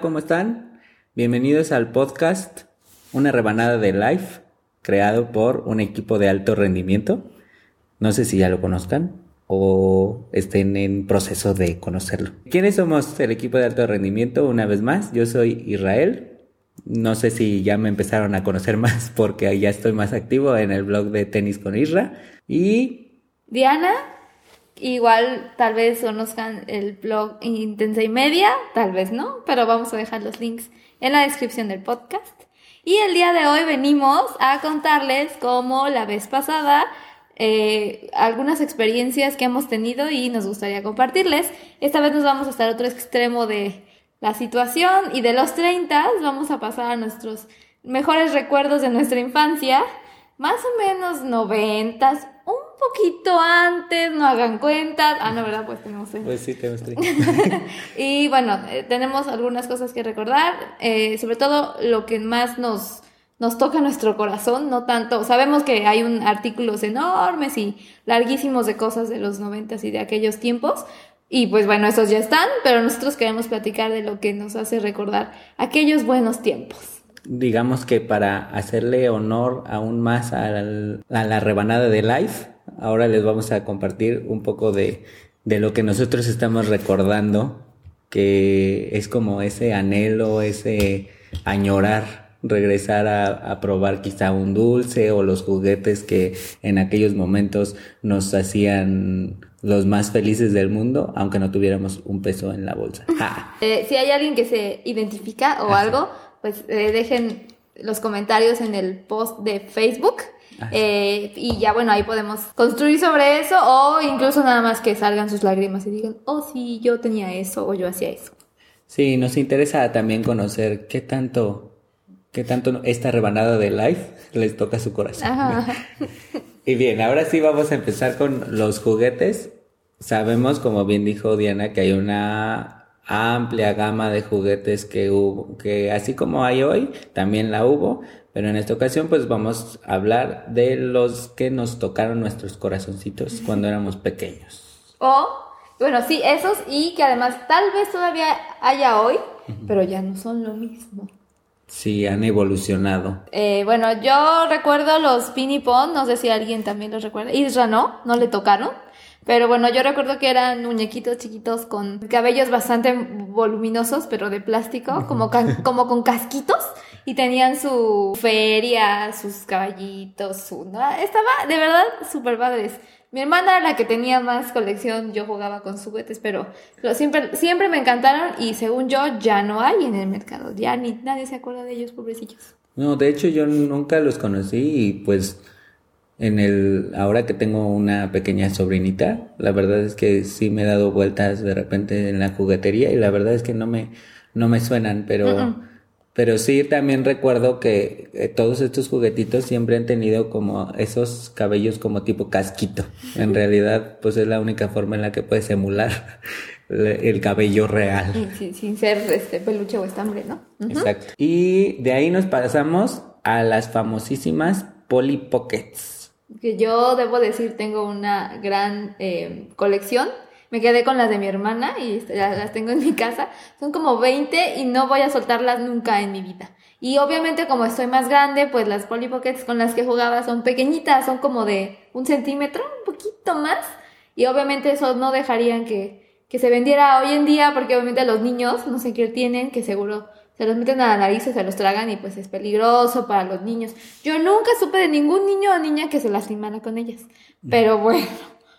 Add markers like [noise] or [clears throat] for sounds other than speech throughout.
¿cómo están? Bienvenidos al podcast Una rebanada de Life, creado por un equipo de alto rendimiento. No sé si ya lo conozcan o estén en proceso de conocerlo. ¿Quiénes somos el equipo de alto rendimiento? Una vez más, yo soy Israel. No sé si ya me empezaron a conocer [laughs] más porque ya estoy más activo en el blog de Tenis con Isra. Y Diana, igual tal vez conozcan el blog Intensa y Media, tal vez no, pero vamos a dejar los links en la descripción del podcast. Y el día de hoy venimos a contarles como la vez pasada eh, algunas experiencias que hemos tenido y nos gustaría compartirles. Esta vez nos vamos a estar a otro extremo de la situación y de los 30 vamos a pasar a nuestros mejores recuerdos de nuestra infancia, más o menos noventas, un poquito antes, no hagan cuentas. Ah, no, ¿verdad? Pues tenemos... Pues sí, tenemos 30. [laughs] y bueno, eh, tenemos algunas cosas que recordar, eh, sobre todo lo que más nos, nos toca nuestro corazón, no tanto, sabemos que hay un artículos enormes y larguísimos de cosas de los noventas y de aquellos tiempos, y pues bueno, esos ya están, pero nosotros queremos platicar de lo que nos hace recordar aquellos buenos tiempos. digamos que para hacerle honor aún más a la, a la rebanada de Life, ahora les vamos a compartir un poco de, de lo que nosotros estamos recordando, que es como ese anhelo, ese añorar, regresar a, a probar quizá un dulce o los juguetes que en aquellos momentos nos hacían los más felices del mundo, aunque no tuviéramos un peso en la bolsa. [laughs] ¡Ja! Eh, si hay alguien que se identifica o algo, pues eh, dejen los comentarios en el post de Facebook. Eh, y ya bueno, ahí podemos construir sobre eso o incluso nada más que salgan sus lágrimas y digan, oh sí, yo tenía eso o yo hacía eso. Sí, nos interesa también conocer qué tanto, qué tanto esta rebanada de Life les toca su corazón. Ajá. [laughs] Y bien, ahora sí vamos a empezar con los juguetes. Sabemos, como bien dijo Diana, que hay una amplia gama de juguetes que hubo, que así como hay hoy, también la hubo, pero en esta ocasión pues vamos a hablar de los que nos tocaron nuestros corazoncitos cuando éramos pequeños. O, bueno, sí, esos y que además tal vez todavía haya hoy, pero ya no son lo mismo. Sí, han evolucionado. Eh, bueno, yo recuerdo los Pinipon, no sé si alguien también los recuerda. Isra no, no le tocaron. Pero bueno, yo recuerdo que eran muñequitos chiquitos con cabellos bastante voluminosos, pero de plástico, como, ca- [laughs] como con casquitos. Y tenían su feria, sus caballitos, su... ¿no? Estaba de verdad súper padres. Mi hermana era la que tenía más colección, yo jugaba con juguetes, pero, pero siempre, siempre me encantaron y según yo ya no hay en el mercado. Ya ni nadie se acuerda de ellos, pobrecillos. No, de hecho yo nunca los conocí y pues en el ahora que tengo una pequeña sobrinita, la verdad es que sí me he dado vueltas de repente en la juguetería y la verdad es que no me no me suenan, pero pero sí también recuerdo que eh, todos estos juguetitos siempre han tenido como esos cabellos como tipo casquito. En realidad, pues es la única forma en la que puedes emular [laughs] el cabello real. Sin, sin ser este peluche o estambre, ¿no? Exacto. Y de ahí nos pasamos a las famosísimas Polly Pockets. Que yo debo decir, tengo una gran eh, colección. Me quedé con las de mi hermana y las tengo en mi casa. Son como 20 y no voy a soltarlas nunca en mi vida. Y obviamente como estoy más grande, pues las Polly Pockets con las que jugaba son pequeñitas, son como de un centímetro, un poquito más. Y obviamente eso no dejarían que, que se vendiera hoy en día porque obviamente los niños no sé qué tienen, que seguro se los meten a la nariz y se los tragan y pues es peligroso para los niños. Yo nunca supe de ningún niño o niña que se lastimara con ellas. Pero bueno,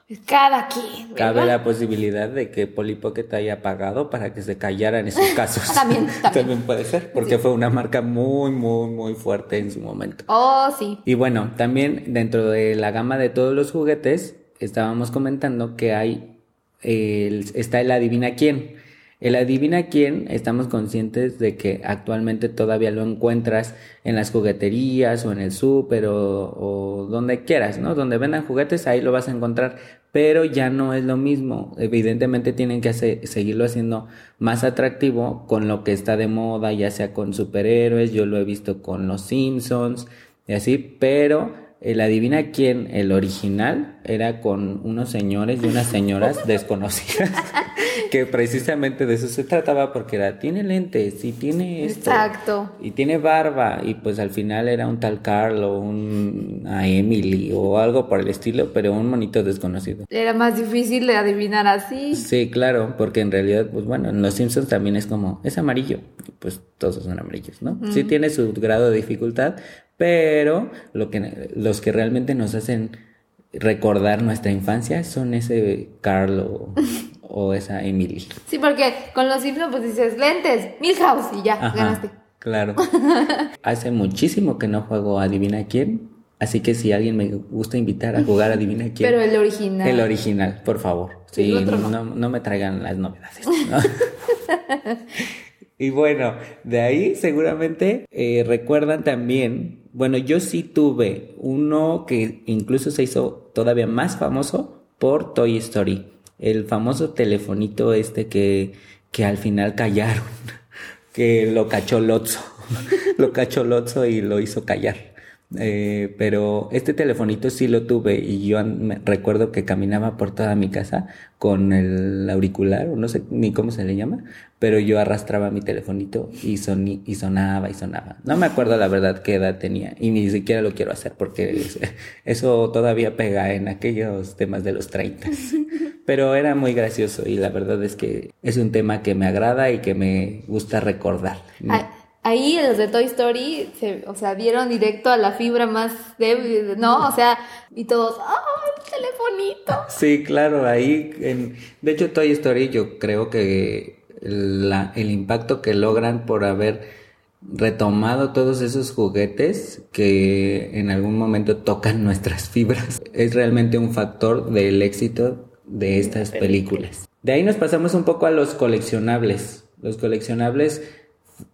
es cada quien. Cabe ¿verdad? la posibilidad de que Polly Pocket haya pagado para que se callaran esos [laughs] casos. [laughs] También, también. puede ser, porque fue una marca muy, muy, muy fuerte en su momento. Oh, sí. Y bueno, también dentro de la gama de todos los juguetes, estábamos comentando que hay, el- está el adivina quién. El adivina quién, estamos conscientes de que actualmente todavía lo encuentras en las jugueterías o en el súper o, donde quieras, ¿no? Donde vendan juguetes, ahí lo vas a encontrar, pero ya no es lo mismo. Evidentemente tienen que seguirlo haciendo más atractivo con lo que está de moda, ya sea con superhéroes, yo lo he visto con los Simpsons y así, pero el adivina quién, el original, era con unos señores y unas señoras [laughs] desconocidas, [laughs] que precisamente de eso se trataba porque era, tiene lentes y tiene esto. Exacto. Y tiene barba, y pues al final era un tal Carl o un a Emily o algo por el estilo, pero un monito desconocido. Era más difícil de adivinar así. Sí, claro, porque en realidad, pues bueno, en Los Simpsons también es como, es amarillo, pues todos son amarillos, ¿no? Sí tiene su grado de dificultad, pero lo que, los que realmente nos hacen recordar nuestra infancia son ese Carl o, [laughs] esa Emily. Sí, porque con los Simpsons pues dices lentes, Milhouse y ya, Ajá, ganaste. Claro. [laughs] Hace muchísimo que no juego Adivina quién, así que si alguien me gusta invitar a jugar Adivina [laughs] quién. Pero el original. El original, por favor. Sí, no. no, no me traigan las novedades. ¿no? y bueno, de ahí seguramente eh, recuerdan también, bueno, yo sí tuve uno que incluso se hizo todavía más famoso por Toy Story, el famoso telefonito este que, que al final callaron, [laughs] que lo cachó Lotso, [laughs] lo cachó Lotso y lo hizo callar. Eh, pero este telefonito sí lo tuve y yo recuerdo que caminaba por toda mi casa con el auricular, o no sé ni cómo se le llama, pero yo arrastraba mi telefonito y, soní- y sonaba y sonaba. No me acuerdo la verdad qué edad tenía y ni siquiera lo quiero hacer porque es- eso todavía pega en aquellos temas de los 30. [laughs] Pero era muy gracioso y la verdad es que es un tema que me agrada y que me gusta recordar. Ah, Ahí los de Toy Story, se, o sea, dieron directo a la fibra más débil, ¿no? O sea, y todos, ¡ah, el telefonito! Sí, claro, ahí, en, de hecho Toy Story yo creo que el impacto que logran por haber retomado todos esos juguetes que en algún momento tocan nuestras fibras es realmente un factor del éxito de estas películas. De ahí nos pasamos un poco a los coleccionables. Los coleccionables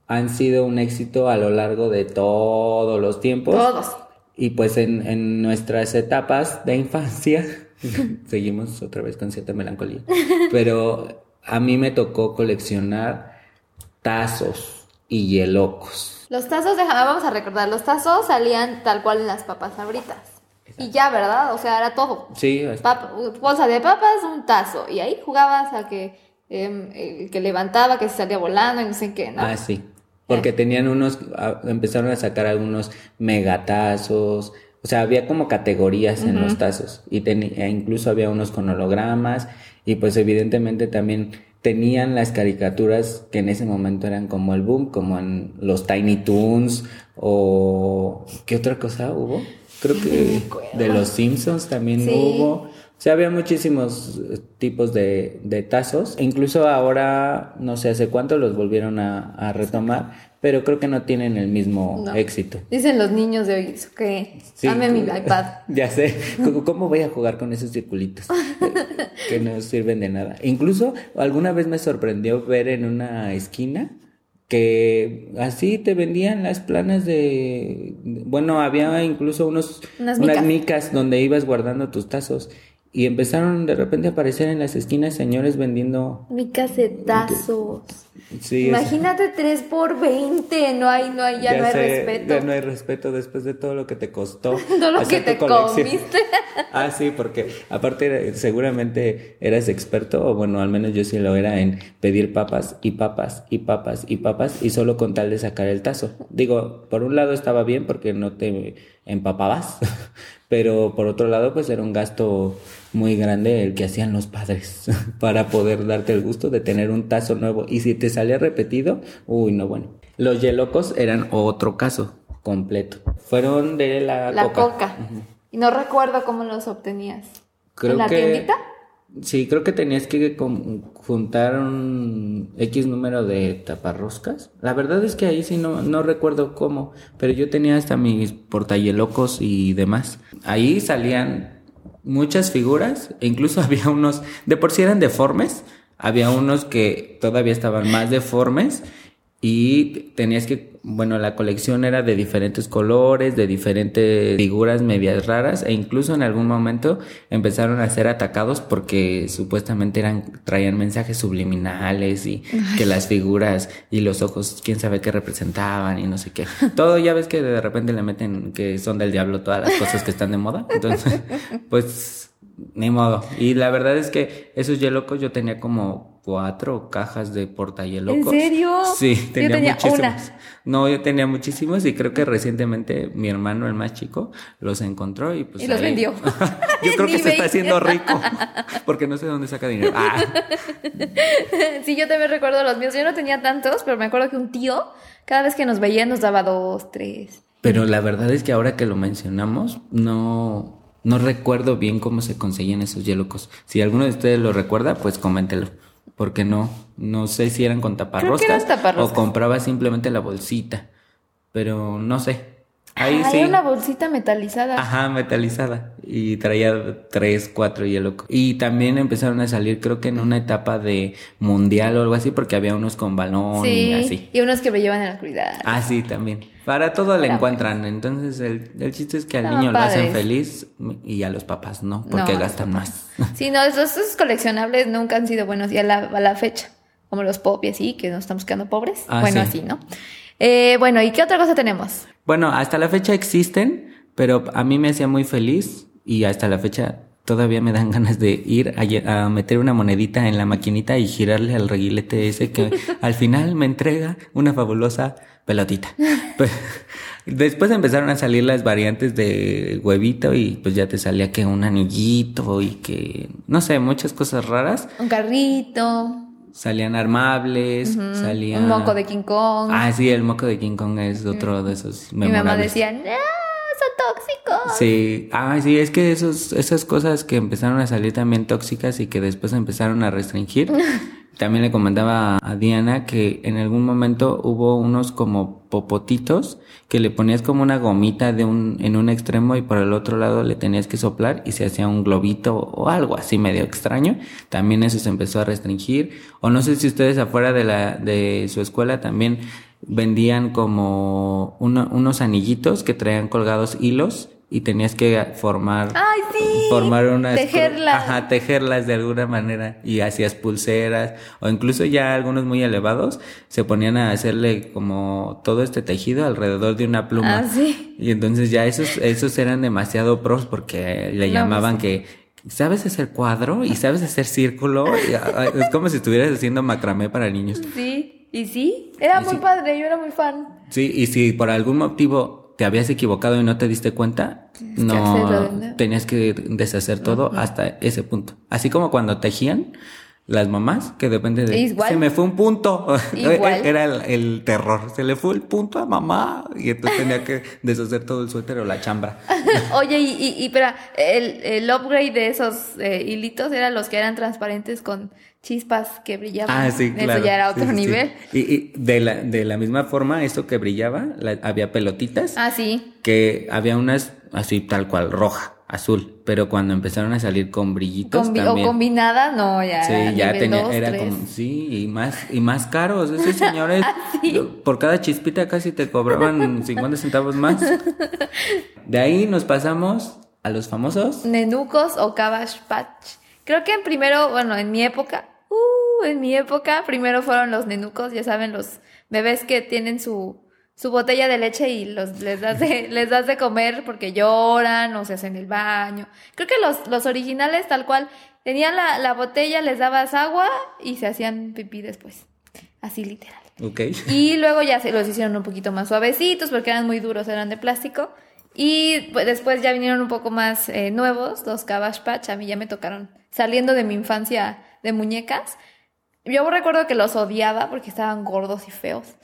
han sido un éxito a lo largo de todos los tiempos. Todos. Y pues en, en nuestras etapas de infancia, [laughs] seguimos otra vez con cierta melancolía, [laughs] pero a mí me tocó coleccionar tazos y hielocos. Los tazos, déjame, vamos a recordar, los tazos salían tal cual en las papas sabritas. Y ya, ¿verdad? O sea, era todo. Sí, es- Pap- bolsa de papas, un tazo. Y ahí jugabas a que em, el que levantaba, que se salía volando y no sé qué, ¿no? ah, sí. Porque tenían unos, empezaron a sacar algunos megatazos, o sea, había como categorías en los tazos y teni- e incluso había unos con hologramas y pues evidentemente también tenían las caricaturas que en ese momento eran como el boom, como en los Tiny Toons o ¿qué otra cosa hubo? Creo que de los Simpsons también Sí. hubo. Sea, había muchísimos eh, tipos de, de tazos. E incluso ahora, no sé hace cuánto los volvieron a, a retomar, pero creo que no tienen el mismo No. éxito. Dicen los niños de hoy que Sí, dame mi iPad. [laughs] Ya sé. ¿Cómo- ¿Cómo voy a jugar con esos circulitos? [laughs] Que no sirven de nada. Incluso alguna vez me sorprendió ver en una esquina que así te vendían las planas de... Bueno, había incluso unos, Unas micas donde ibas guardando tus tazos. Y empezaron de repente a aparecer en las esquinas señores vendiendo... Mi casetazos. Sí, es- Imagínate 3 por 20 no hay, no hay, ya, no hay sé, respeto. Ya no hay respeto después de todo lo que te costó. [laughs] Todo lo que te colección. comiste. [laughs] Ah, sí, porque aparte seguramente eras experto, o bueno, al menos yo sí lo era en pedir papas y papas y papas y papas y solo con tal de sacar el tazo. Digo, por un lado estaba bien porque no te empapabas, [laughs] pero por otro lado pues era un gasto muy grande el que hacían los padres [laughs] para poder darte el gusto de tener un tazo nuevo y si te salía repetido, uy, no bueno. Los yelocos eran otro caso completo. Fueron de la, La coca. coca. Y no recuerdo cómo los obtenías. Creo ¿En la que- tiendita? Sí, creo que tenías que juntar un X número de taparroscas. La verdad es que ahí sí no, no recuerdo cómo, pero yo tenía hasta mis portahielos y demás. Ahí salían muchas figuras, e incluso [laughs] había unos, de por sí eran deformes, había unos que todavía estaban más deformes y tenías que, bueno, la colección era de diferentes colores, de diferentes figuras medias raras e incluso en algún momento empezaron a ser atacados porque supuestamente eran traían mensajes subliminales y que las figuras y los ojos quién sabe qué representaban y no sé qué. Todo ya ves que de repente le meten que son del diablo todas las cosas que están de moda. Entonces, [laughs] pues ni modo. Y la verdad es que esos yelocos yo tenía como cuatro cajas de portayelocos. ¿En serio? Sí, tenía, yo tenía muchísimos. Una. No, yo tenía muchísimos y creo que recientemente mi hermano, el más chico, los encontró y pues. Y los vendió. [laughs] yo creo [laughs] que se está haciendo rico. [laughs] Porque no sé dónde saca dinero. Ah, Sí, yo también recuerdo los míos. Yo no tenía tantos, pero me acuerdo que un tío, cada vez que nos veía, nos daba dos, tres. pero la verdad es que ahora que lo mencionamos, no. No recuerdo bien cómo se conseguían esos yelocos. Si alguno de ustedes lo recuerda, pues coméntelo. Porque no, no sé si eran con taparroscas, eran taparroscas. o compraba simplemente la bolsita. Pero no sé. Ahí Ah, sí. era una bolsita metalizada. Ajá, metalizada. Y traía tres, cuatro yelocos. Y también empezaron a salir, creo que en una etapa de mundial o algo así, porque había unos con balón y sí, así. y unos que brillaban en la oscuridad. Ah, sí, también. Para todo le encuentran. Entonces, el, el chiste es que al niño lo hacen feliz y a los papás no, porque gastan más. [laughs] Sí, no, esos, esos coleccionables nunca han sido buenos y a la, a la fecha, como los pop y así, que nos estamos quedando pobres. Ah, bueno, sí. así, ¿no? Eh, bueno, ¿y qué otra cosa tenemos? Bueno, hasta la fecha existen, pero a mí me hacía muy feliz y hasta la fecha todavía me dan [laughs] ganas de ir a, meter una monedita en la maquinita y girarle al reguilete ese que [laughs] al final me entrega una fabulosa pelotita. [laughs] Pues, después empezaron a salir las variantes de huevito y pues ya te salía que un anillito y que no sé, muchas cosas raras. Un carrito, Salían armables, salían... un moco de King Kong. Ah, sí, el moco de King Kong es otro de esos Mi mamá memorables. decía, no, son tóxicos. Sí, ah, sí, es que esos, esas cosas que empezaron a salir también tóxicas y que después empezaron a restringir. [laughs] también le comentaba a Diana que en algún momento hubo unos como popotitos que le ponías como una gomita de un, en un extremo y por el otro lado le tenías que soplar y se hacía un globito o algo así medio extraño. También eso se empezó a restringir. O no sé si ustedes afuera de la, de su escuela también vendían como uno- unos anillitos que traían colgados hilos y tenías que formar Ay, sí. formar unas Tejerlas. ajá, tejerlas de alguna manera y hacías pulseras o incluso ya algunos muy elevados se ponían a hacerle como todo este tejido alrededor de una pluma. Ah, sí. Y entonces ya esos esos eran demasiado pros porque le No, llamaban que ¿Sabes hacer cuadro? ¿Y sabes hacer círculo? Y, ah, es como si estuvieras haciendo macramé para niños. Sí, y sí, era Y muy sí. padre, yo era muy fan. Sí, y si por algún motivo te habías equivocado y no te diste cuenta, de no tenías que deshacer todo hasta ese punto. Así como cuando tejían las mamás, que depende de Igual. se me fue un punto. [laughs] Igual. Era el, el terror. Se le fue el punto a mamá. Y entonces tenía que deshacer todo el suéter o la chambra. [laughs] Oye, y, y, y espera, el, el upgrade de esos eh, hilitos eran los que eran transparentes con chispas que brillaban. Ah, sí, Eso claro. ya era otro sí, sí. nivel. Y, y de, la, de la misma forma, esto que brillaba, la- había pelotitas. Ah, sí. que había unas así tal cual roja, azul, pero cuando empezaron a salir con brillitos Combi- o también. combinada, no, ya. Sí, era ya tenía, dos, era tres. como, sí, y más, y más caros. Esos [laughs] señores, Ah, sí. por cada chispita casi te cobraban [laughs] 50 centavos más. De ahí nos pasamos a los famosos. Nenucos o Cabbage Patch. Creo que en primero, bueno, en mi época, uh, en mi época, primero fueron los nenucos, ya saben, los bebés que tienen su, su botella de leche y los, les, das de, [laughs] les das de comer porque lloran o se hacen el baño. Creo que los, los originales, tal cual, tenían la, la botella, les dabas agua y se hacían pipí después. Así literal. Ok. Y [laughs] luego ya se los hicieron un poquito más suavecitos porque eran muy duros, eran de plástico. Y pues, después ya vinieron un poco más eh, nuevos, los Cabbage Patch. A mí ya me tocaron saliendo de mi infancia de muñecas. Yo recuerdo que los odiaba porque estaban gordos y feos.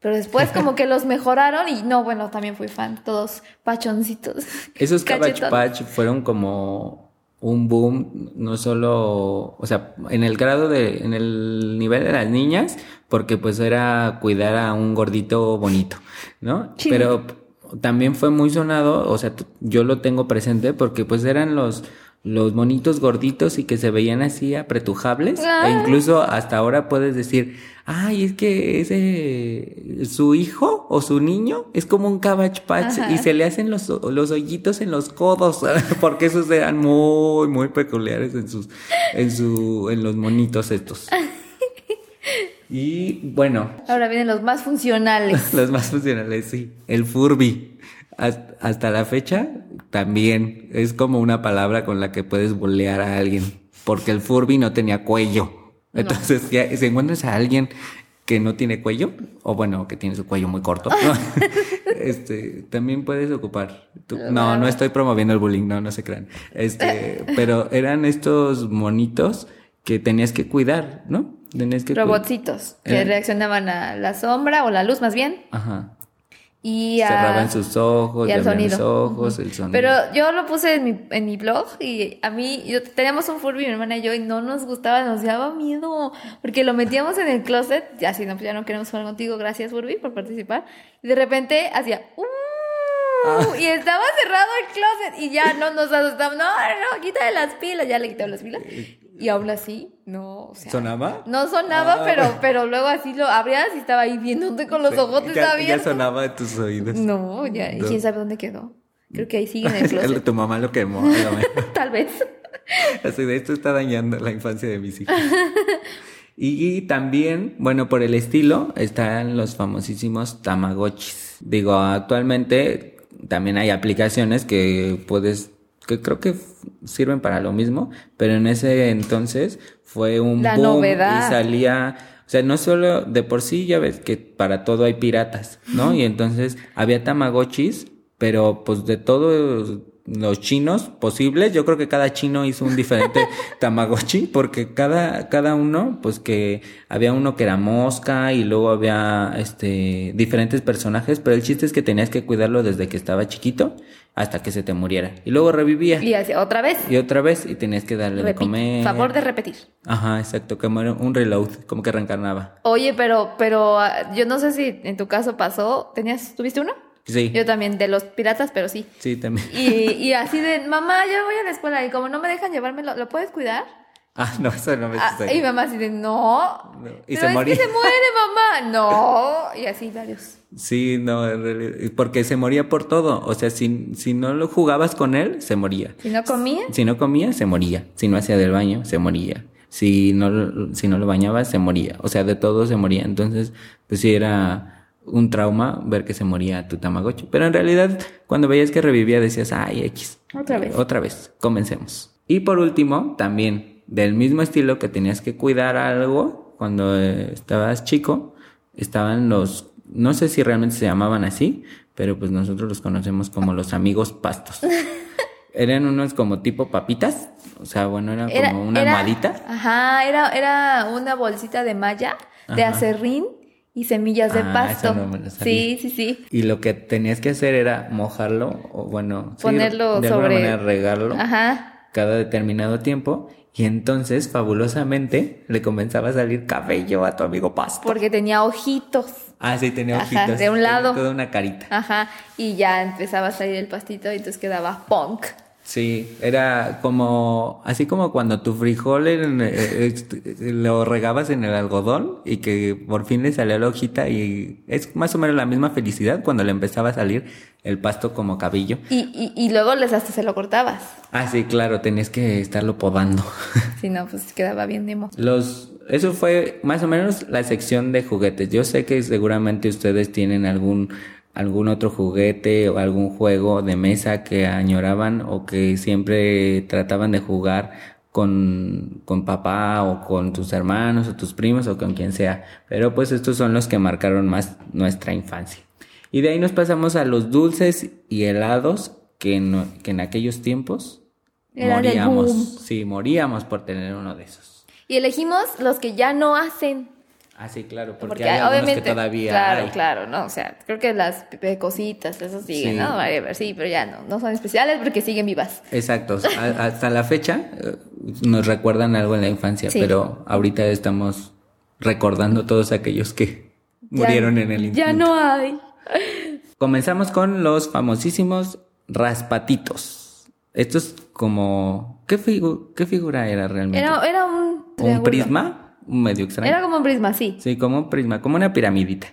Pero después como que los mejoraron y no, bueno, también fui fan. Todos pachoncitos. [laughs] Esos Cabbage. Patch fueron como un boom, no solo, o sea, en el grado de, en el nivel de las niñas, porque pues era cuidar a un gordito bonito, ¿no? Sí. Pero también fue muy sonado, o sea, yo lo tengo presente porque pues eran los, los monitos gorditos y que se veían así apretujables. E incluso hasta ahora puedes decir, ay, es que ese, su hijo o su niño es como un Cabbage Patch Ajá. y se le hacen los, los hoyitos en los codos, [laughs] porque esos eran muy, muy peculiares en sus, en su, en los monitos estos. [laughs] Y bueno, Ahora vienen los más funcionales. [laughs] los más funcionales, sí. El Furby. Hasta, la fecha, también es como una palabra con la que puedes bolear a alguien. Porque el Furby no tenía cuello. Entonces, ya, si encuentras a alguien que no tiene cuello, o bueno, que tiene su cuello muy corto, [laughs] este, también puedes ocupar. tu- no, no estoy promoviendo el bullying, no, no se crean. Este, pero eran estos monitos que tenías que cuidar, ¿no? Tenías que Robotcitos que Eh. reaccionaban a la sombra o la luz más bien. Ajá. Y a... Cerraban sus ojos, y y al sonido. los ojos, el sonido. Pero yo lo puse en mi, en mi blog y a mí, yo, teníamos un Furby, mi hermana y yo, y no nos gustaba, nos daba miedo, porque lo metíamos en el closet, ya si no, pues ya no queremos jugar contigo, gracias Furby por participar, y de repente hacía, "Uh", Ah. y estaba cerrado el closet, y ya no nos asustamos, no, no, quítale las pilas, ya le quitaba las pilas, y aún así, no, o sea... ¿Sonaba? No sonaba, Ah. pero, pero luego así lo abrías y estaba ahí viéndote con los ojos ya, ya sonaba en tus oídos. No, ya, ¿y No. quién sabe dónde quedó? Creo que ahí sigue en el [laughs] closet. tu mamá lo quemó. [laughs] Tal vez. Así de esto está dañando la infancia de mis hijos. Y, también, bueno, por el estilo, están los famosísimos Tamagotchis. Digo, actualmente también hay aplicaciones que puedes, que creo que sirven para lo mismo, pero en ese entonces fue un La boom novedad. y salía, o sea, no solo de por sí, ya ves que para todo hay piratas, ¿no? [laughs] Y entonces había Tamagotchis, pero pues de todos los chinos posibles, yo creo que cada chino hizo un diferente [laughs] Tamagotchi, porque cada, cada uno, pues que había uno que era mosca y luego había este diferentes personajes, pero el chiste es que tenías que cuidarlo desde que estaba chiquito hasta que se te muriera. Y luego revivía. Y así, otra vez. Y otra vez, y tenías que darle de comer. Favor de repetir. Ajá, exacto, como era un reload, como que reencarnaba. Oye, pero, pero ah, yo no sé si en tu caso pasó. ¿Tenías, tuviste uno? Sí, Yo también, de los piratas, pero sí. sí, también. Y, y así de, mamá, ya voy a la escuela y como no me dejan llevármelo, ¿lo puedes cuidar? Ah, no, eso no me Ah, y mamá así de, no. No, y se es moría. que se muere, mamá. No. Y así varios. Sí, no, en realidad, porque se moría por todo. O sea, si, si no lo jugabas con él, se moría. Si no comía, Si no comía, se moría. Si no hacía del baño, se moría. Si no, si no lo bañabas, se moría. O sea, de todo se moría. Entonces, pues sí era un trauma ver que se moría tu Tamagotchi. Pero en realidad, cuando veías que revivía, decías, ay, X. Otra vez. Otra vez. Comencemos. Y por último, también, del mismo estilo que tenías que cuidar algo cuando eh, estabas chico, estaban los, no sé si realmente se llamaban así, pero pues nosotros los conocemos como los amigos pastos. [laughs] Eran unos como tipo papitas, o sea, bueno, era, Era- como una era- almohadita. Ajá, era, era una bolsita de malla, de Ajá. acerrín y semillas de Ah, pasto. eso no me lo sabía. sí, sí, sí. Y lo que tenías que hacer era mojarlo, o bueno, sí, Ponerlo de alguna sobre- manera regarlo Ajá. cada determinado tiempo. Y entonces, fabulosamente, le comenzaba a salir cabello a tu amigo pasto. Porque tenía ojitos. Ah, sí, tenía Ajá, ojitos. de un tenía lado. Toda una carita. Ajá. Y ya empezaba a salir el pastito y entonces quedaba punk. Sí, era como, así como cuando tu frijol en- eh, este, lo regabas en el algodón y que por fin le salía la hojita y es más o menos la misma felicidad cuando le empezaba a salir el pasto como cabello. Y, y, y luego les hasta se lo cortabas. Ah, sí, claro, tenías que estarlo podando. [laughs] Si no, pues quedaba bien nemo. Los, eso fue más o menos la sección de juguetes. Yo sé que seguramente ustedes tienen algún, algún otro juguete o algún juego de mesa que añoraban o que siempre trataban de jugar con, con papá o con tus hermanos o tus primos o con quien sea. Pero pues estos son los que marcaron más nuestra infancia. Y de ahí nos pasamos a los dulces y helados que en, que en aquellos tiempos Era moríamos. Sí, moríamos por tener uno de esos. Y elegimos los que ya no hacen. Ah, sí, claro, porque, Porque, hay algunos obviamente. que todavía claro, hay. claro, ¿no? O sea, creo que las cositas, eso siguen, Sí. ¿no? Whatever, sí, pero ya no. No son especiales porque siguen vivas. Exacto, hasta la fecha eh, nos recuerdan algo en la infancia, Sí. pero ahorita estamos recordando todos aquellos que Ya- murieron en el Ya intento. no hay. Comenzamos con los famosísimos raspatitos. Estos como ¿Qué, figu- qué figura era realmente? Era, era un ¿Un prisma? Medio extraño. Era como un prisma, sí. Sí, como un prisma, como una piramidita.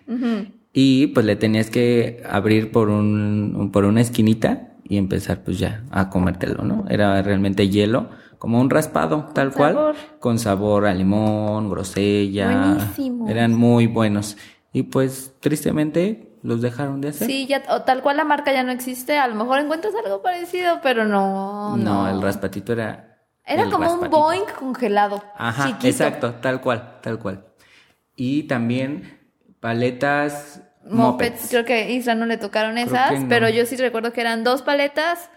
Y pues le tenías que abrir por un, por una esquinita y empezar pues ya a comértelo, ¿no? Era realmente hielo, como un raspado, tal cual, sabor. con sabor a limón, grosella. Buenísimos. Eran muy buenos. Y pues tristemente los dejaron de hacer. Sí, ya, o tal cual la marca ya no existe. A lo mejor encuentras algo parecido, pero no. no, el raspatito era. Era como un. Boeing congelado. Ajá, chiquito. exacto, tal cual, tal cual. Y también paletas Mopeds. mopeds. Creo que a Isra no le tocaron esas, no. pero yo sí recuerdo que eran dos paletas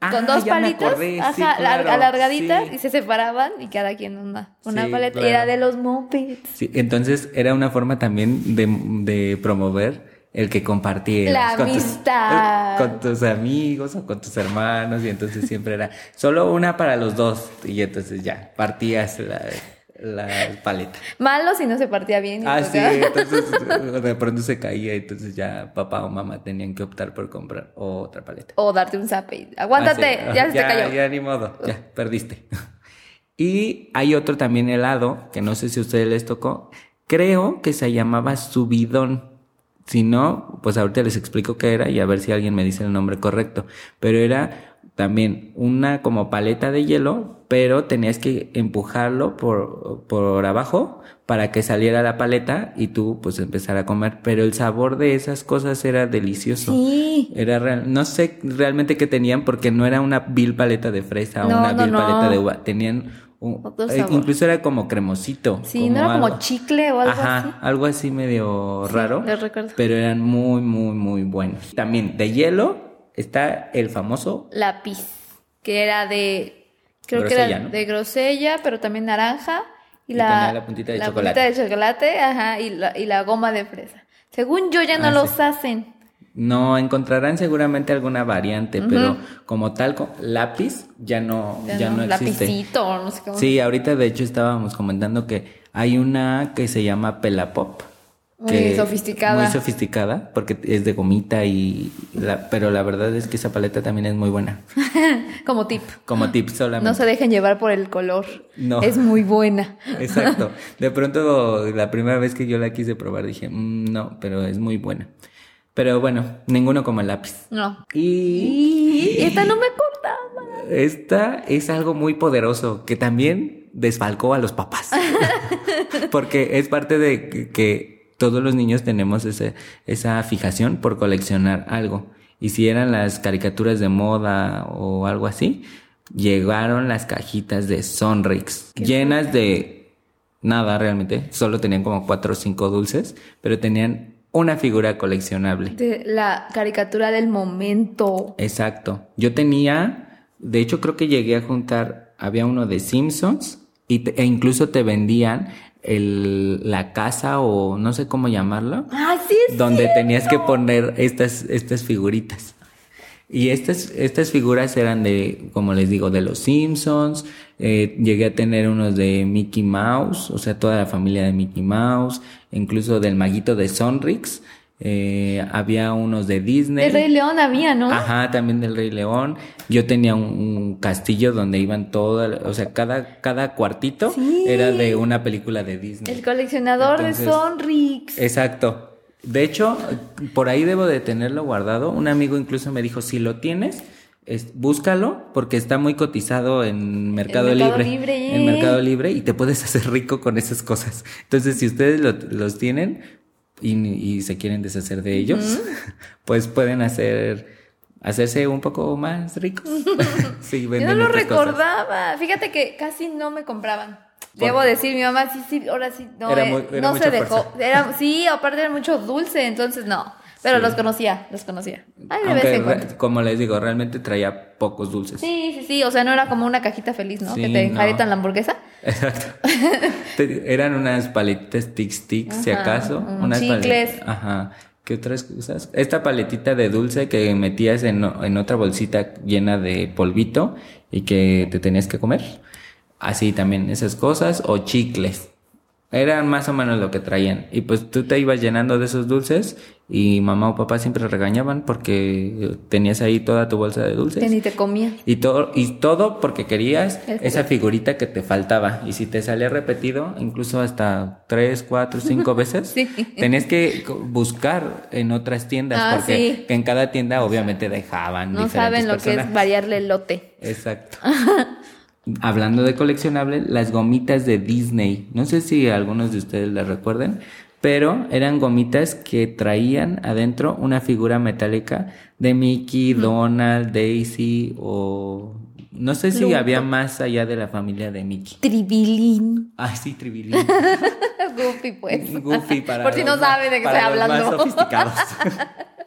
Ah, con dos sí, ajá, lar- claro, alargaditas sí. y se separaban y cada quien una, una Sí, paleta. claro. Era de los mopeds. Sí, entonces era una forma también de, de promover el que compartieras La con tus- amistad. con tus amigos o con tus hermanos y entonces siempre era solo una para los dos y entonces ya partías la, la paleta. Malo si no se partía bien. Ah, sí, tocaba. entonces [laughs] de pronto se caía y entonces ya papá o mamá tenían que optar por comprar otra paleta. O darte un zape. y, Aguántate, Ah, sí. ya se te cayó. Ya ni modo, ya perdiste. Y hay otro también helado, que no sé si a ustedes les tocó, creo que se llamaba subidón. Si no, pues ahorita les explico qué era y a ver si alguien me dice el nombre correcto. Pero era también una como paleta de hielo, pero tenías que empujarlo por, por abajo para que saliera la paleta y tú pues empezar a comer. Pero el sabor de esas cosas era delicioso. Sí. Era real, no sé realmente qué tenían porque no era una vil paleta de fresa o una vil no. paleta de uva. Tenían eh, incluso era como cremosito. Sí, no era como chicle o algo Ajá, así. algo así medio raro. lo recuerdo. Pero eran muy, muy, muy buenos. También de hielo está el famoso. Lápiz, que era de. Creo que Grosella, era ¿no? de grosella, pero también naranja. Y, Y la, la puntita de chocolate. puntita de chocolate, ajá, y la, y la goma de fresa. Según yo, ya no Ah, los sí. hacen. No encontrarán seguramente alguna variante, pero como tal, lápiz ya no, ya, no, existe. Lapicito, no sé cómo. Sí, ahorita de hecho estábamos comentando que hay una que se llama Pelapop. Muy sofisticada. Muy sofisticada, porque es de gomita y... la- pero la verdad es que esa paleta también es muy buena. [laughs] Como tip. Como tip solamente. No se dejen llevar por el color. No. Es muy buena. [laughs] Exacto. De pronto, la primera vez que yo la quise probar dije, "Mm, no, pero es muy buena. Pero bueno, ninguno como el lápiz. No. Y Y esta no me acordaba. esta es algo muy poderoso que también desfalcó a los papás. [laughs] Porque es parte de que, que todos los niños tenemos ese- esa fijación por coleccionar algo. Y si eran las caricaturas de moda o algo así, llegaron las cajitas de Sonrix llenas de nada realmente. Solo tenían como cuatro o cinco dulces, pero tenían una figura coleccionable. De la caricatura del momento. Exacto. Yo tenía, de hecho creo que llegué a juntar, había uno de Simpsons y te- e incluso te vendían el, la casa o no sé cómo llamarlo, ¡Ah, sí! es donde cierto! tenías que poner estas, estas figuritas. Y estas, estas figuras eran de, como les digo, de los Simpsons. eh, llegué a tener unos de Mickey Mouse, o sea, toda la familia de Mickey Mouse, incluso del maguito de Sonrix. eh, había unos de Disney. El Rey León había, ¿no? Ajá, también del Rey León. Yo tenía un, un castillo donde iban todas, o sea, cada, cada cuartito Sí. era de una película de Disney. El coleccionador Entonces- de Sonrix. Exacto. De hecho, por ahí debo de tenerlo guardado. Un amigo incluso me dijo, si lo tienes, es- búscalo porque está muy cotizado en Mercado, Mercado Libre. Libre, En eh. Mercado Libre y te puedes [laughs] hacer rico con esas cosas. Entonces, si ustedes lo- los tienen y, y se quieren deshacer de ellos, [laughs] pues pueden hacer hacerse un poco más ricos. [laughs] sí, Yo no lo cosas. recordaba. Fíjate que casi no me compraban. ¿Por Debo decir, mi mamá sí, sí, ahora sí, no, Era eh, muy- era no se dejó. Era, sí, aparte era mucho dulce, entonces no. Pero Sí. los conocía, los conocía. Ay, de Aunque, vez como les digo, realmente traía pocos dulces. Sí, sí, sí, o sea, no era como una cajita feliz, ¿no? Sí, que te no. la hamburguesa. Exacto. [laughs] Eran unas paletitas tic tic, si acaso. mm, unas chicles. Ajá. ¿Qué otras cosas? Esta paletita de dulce que metías en, en otra bolsita llena de polvito y que te tenías que comer. Así también, esas cosas. O chicles. Eran más o menos lo que traían. Y pues tú te ibas llenando de esos dulces y mamá o papá siempre regañaban porque tenías ahí toda tu bolsa de dulces. Que ni te comía. Y todo, y todo porque querías esa figurita que te faltaba. Y si te salía repetido, incluso hasta tres, cuatro, cinco [laughs] veces, Sí. tenías que buscar en otras tiendas. Ah, porque sí. en cada tienda obviamente dejaban. No saben lo que es variarle el lote. Exacto. [laughs] Hablando de coleccionable, las gomitas de Disney. No sé si algunos de ustedes las recuerden, pero eran gomitas que traían adentro una figura metálica de Mickey, Donald, Daisy o no sé si Pluto. había más allá de la familia de Mickey. Tribilín. Ah, sí, Tribilín. [laughs] Goofy, pues. Goofy para Por si no los saben de qué estoy más hablando. sofisticados. [laughs]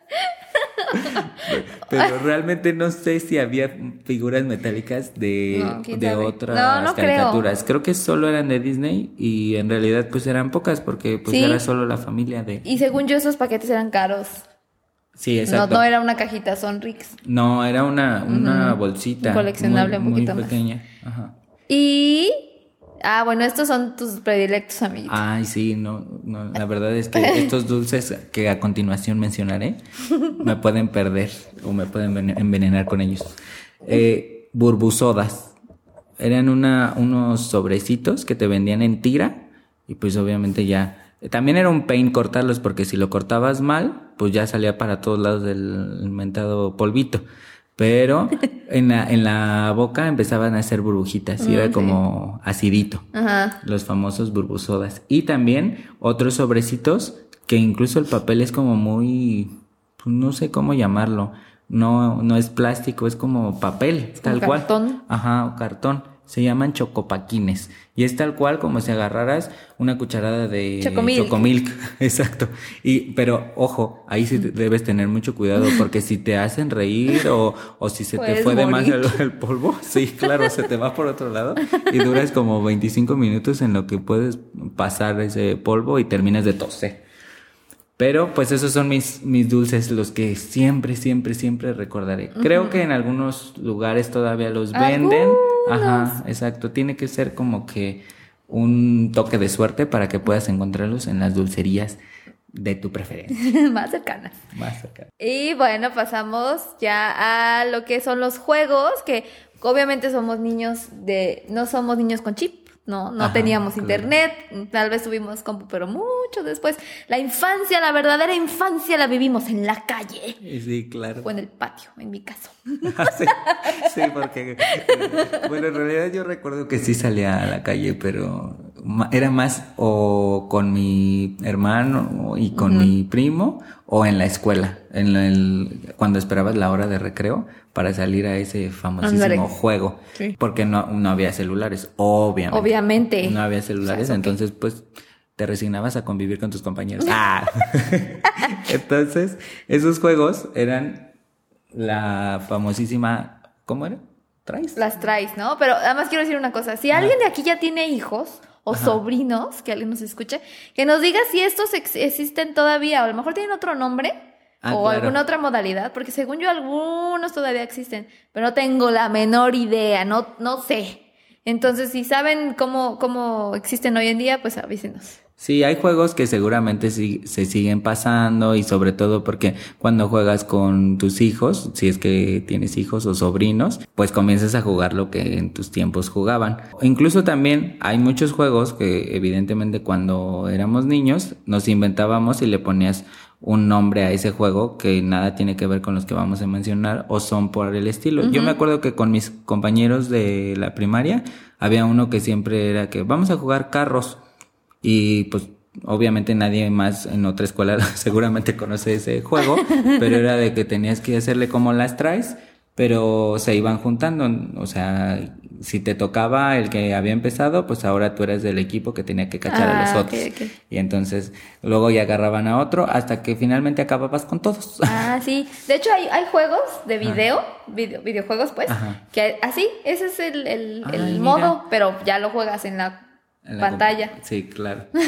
[laughs] Pero realmente no sé si había figuras metálicas de, No, de otras No, no creo. caricaturas. Creo. que solo eran de Disney y en realidad pues eran pocas porque pues Sí. era solo la familia de... Y según yo, esos paquetes eran caros. Sí, exacto. no era una cajita, son Rix. No, era una, una bolsita. Un coleccionable muy, un poquito muy más. pequeña. Ajá. Y. Ah, bueno, estos son tus predilectos, amiguitos. Ay, sí, no, no, la verdad es que estos dulces que a continuación mencionaré [laughs] me pueden perder o me pueden ven- envenenar con ellos. Eh, burbusodas. Eran una, unos sobrecitos que te vendían en tira y pues obviamente ya... También era un pain cortarlos porque si lo cortabas mal, pues ya salía para todos lados del mentado polvito. Pero en la, en la boca empezaban a hacer burbujitas y era como acidito Ajá. los famosos burbusodas. Y también otros sobrecitos que incluso el papel es como muy, pues no sé cómo llamarlo. No, no es plástico, es como papel, tal cual. cartón. Ajá, o cartón. Se llaman chocopaquines. Y es tal cual como si agarraras una cucharada de Chocomilk. chocomilk. [laughs] Exacto. Y, pero ojo, ahí sí te- debes tener mucho cuidado porque si te hacen reír o, o si se te Puedes fue de más el polvo, [laughs] sí, claro, se te va por otro lado y duras como 25 minutos en lo que puedes pasar ese polvo y terminas de toser. Pero pues esos son mis, mis dulces, los que siempre, siempre, siempre recordaré. Creo que en algunos lugares todavía los venden. Ajá, exacto. Tiene que ser como que un toque de suerte para que puedas encontrarlos en las dulcerías de tu preferencia. [laughs] Más cercanas. Más acá. Y bueno, pasamos ya a lo que son los juegos, que obviamente somos niños de, no somos niños con chip, no, no Ajá, teníamos claro. internet, tal vez tuvimos compu, pero mucho después. La infancia, la verdadera infancia la vivimos en la calle Sí, claro. o en el patio, en mi caso. [laughs] sí, sí, porque bueno, en realidad yo recuerdo que sí salía a la calle, pero era más o con mi hermano y con mi primo o en la escuela, en el, cuando esperabas la hora de recreo para salir a ese famosísimo juego, Sí. porque no, no había celulares, obviamente. Obviamente. No había celulares, entonces pues te resignabas a convivir con tus compañeros. [laughs] Ah. [laughs] entonces, esos juegos eran la famosísima, ¿cómo era? ¿Traes? Las traes, ¿no? Pero además quiero decir una cosa, si alguien de aquí ya tiene hijos o sobrinos, que alguien nos escuche, que nos diga si estos ex- existen todavía, o a lo mejor tienen otro nombre. Ah, o claro. alguna otra modalidad, porque según yo algunos todavía existen, pero no tengo la menor idea, no, no sé. Entonces, si saben cómo, cómo existen hoy en día, pues avísenos. Sí, hay juegos que seguramente sí, se siguen pasando y sobre todo porque cuando juegas con tus hijos, si es que tienes hijos o sobrinos, pues comienzas a jugar lo que en tus tiempos jugaban. Incluso también hay muchos juegos que evidentemente cuando éramos niños nos inventábamos y le ponías un nombre a ese juego que nada tiene que ver con los que vamos a mencionar o son por el estilo. Yo me acuerdo que con mis compañeros de la primaria había uno que siempre era que vamos a jugar carros. Y pues obviamente nadie más en otra escuela [laughs] seguramente conoce ese juego, [laughs] pero era de que tenías que hacerle como las traes, pero se iban juntando, o sea, si te tocaba el que había empezado, pues ahora tú eras del equipo que tenía que cachar a Ah, los ok, otros. Y entonces luego ya agarraban a otro hasta que finalmente acababas con todos. Ah, sí. De hecho, hay, hay juegos de video, video videojuegos, pues, Ajá. que así, ese es el, el, Ay, el modo, pero ya lo juegas en la, En la pantalla. Sí, claro. [laughs] Sí.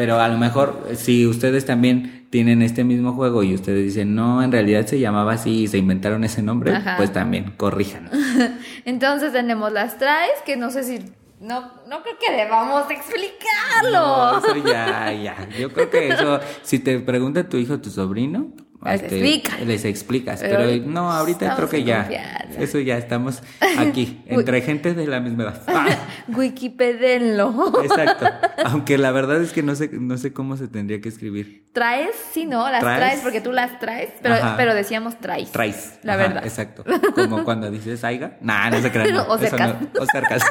Pero a lo mejor si ustedes también tienen este mismo juego y ustedes dicen, no, en realidad se llamaba así y se inventaron ese nombre, Ajá. pues también corríjanos. [laughs] Entonces tenemos las traes, que no sé si no, no creo que debamos explicarlo. No, eso ya, ya. Yo creo que eso, si te pregunta tu hijo o tu sobrino, Les este, explicas. les explicas. Pero Pero, no, ahorita creo que ya. confianza. Eso ya estamos [laughs] aquí, entre gente de la misma edad. [laughs] Ah, Wikipedenlo. exacto. [laughs] Aunque la verdad es que no sé, no sé cómo se tendría que escribir. ¿Traes? Sí, no, las traes, ¿Traes? porque tú las traes, pero, pero decíamos traes. Traes. La Ajá, verdad. Exacto. Como cuando dices aiga. Nah, no se crean. no, O cercas. no, o cercas.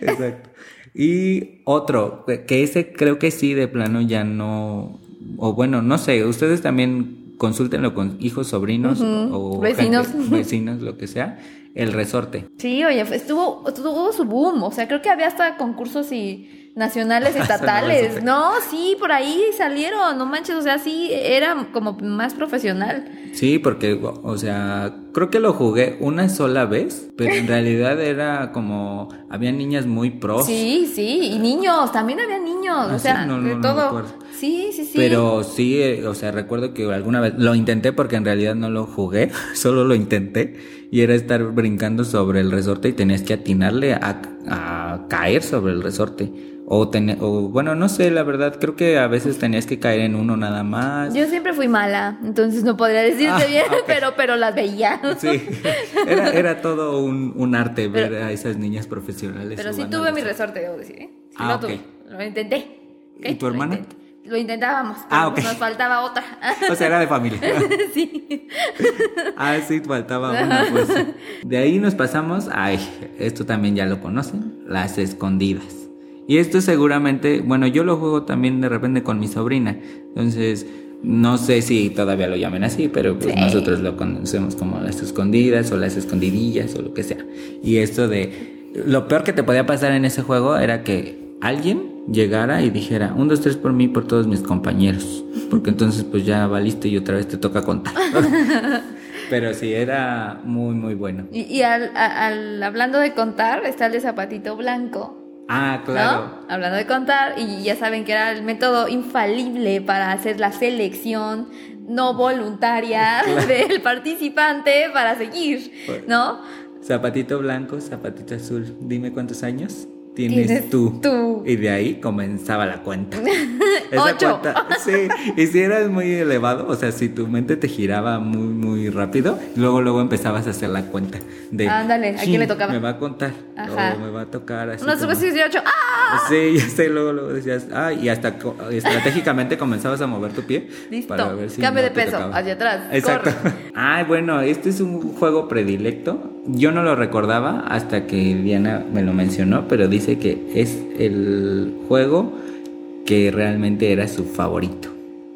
exacto. Y otro, que ese creo que sí, de plano ya no. O bueno, no sé, ustedes también consúltenlo con hijos, sobrinos o Vecinos. gente- [laughs] vecinos, lo que sea. El resorte. Sí, oye, estuvo, tuvo su boom. O sea, creo que había hasta concursos y nacionales, [laughs] estatales. No, sí, por ahí salieron, no manches. O sea, sí, era como más profesional. Sí, porque, o sea, creo que lo jugué una sola vez, pero en [laughs] realidad era como, había niñas muy pros. Sí, sí, y niños, también había niños. ¿Ah, o sea, sí? No, no, de no todo. sí, sí, sí. Pero sí, eh, o sea, recuerdo que alguna vez lo intenté porque en realidad no lo jugué, [laughs] solo lo intenté y era estar brincando sobre el resorte y tenías que atinarle a, a caer sobre el resorte. O, tener, o bueno, no sé, la verdad, creo que a veces tenías que caer en uno nada más. Yo siempre fui mala, entonces no podría decirte Ah, bien, [laughs] pero, pero las veía. Sí, era, [laughs] era todo un, un arte ver a esas niñas profesionales. Pero sí tuve mi resorte. debo decir. ¿eh? Sí Ah, lo ok. tuve. Lo intenté. ¿Y tu hermana? Lo intentábamos, pero Ah, ok. nos faltaba otra. [laughs] O sea, era de familia. [laughs] sí. Ah, sí, faltaba una, pues. [laughs] De ahí nos pasamos, ay, esto también ya lo conocen, las escondidas. Y esto seguramente, bueno, yo lo juego también de repente con mi sobrina. Entonces, no sé si todavía lo llamen así, pero pues Sí. nosotros lo conocemos como las escondidas o las escondidillas o lo que sea. Y esto de, lo peor que te podía pasar en ese juego era que alguien llegara y dijera, un, dos, tres por mí, por todos mis compañeros. Porque entonces pues ya valiste y otra vez te toca contar. [laughs] Pero sí, era muy, muy bueno. Y, y al, al- hablando de contar, está el de zapatito blanco. Ah, ¿no? claro. Hablando de contar, y ya saben que era el método infalible para hacer la selección no voluntaria [laughs] del participante para seguir, ¿no? Zapatito blanco, zapatito azul. Dime cuántos años tienes, Tienes tú. tú. Y de ahí comenzaba la cuenta. [laughs] Ocho. cuenta, sí. Y si eras muy elevado, o sea, si tu mente te giraba muy, muy rápido, luego, luego empezabas a hacer la cuenta de. Ándale, ¿a quién "Chin, le tocaba?" Me va a contar. Ajá. O me va a tocar así. Unos como- 18. ¡Ah! Sí, ya sé, luego, luego decías, ah, y hasta estratégicamente comenzabas a mover tu pie. Listo. Para ver si Cambio no de peso, tocaba. hacia atrás, Exacto. corre. Ay, bueno, este es un juego predilecto. Yo no lo recordaba hasta que Diana me lo mencionó, pero dice que es el juego que realmente era su favorito.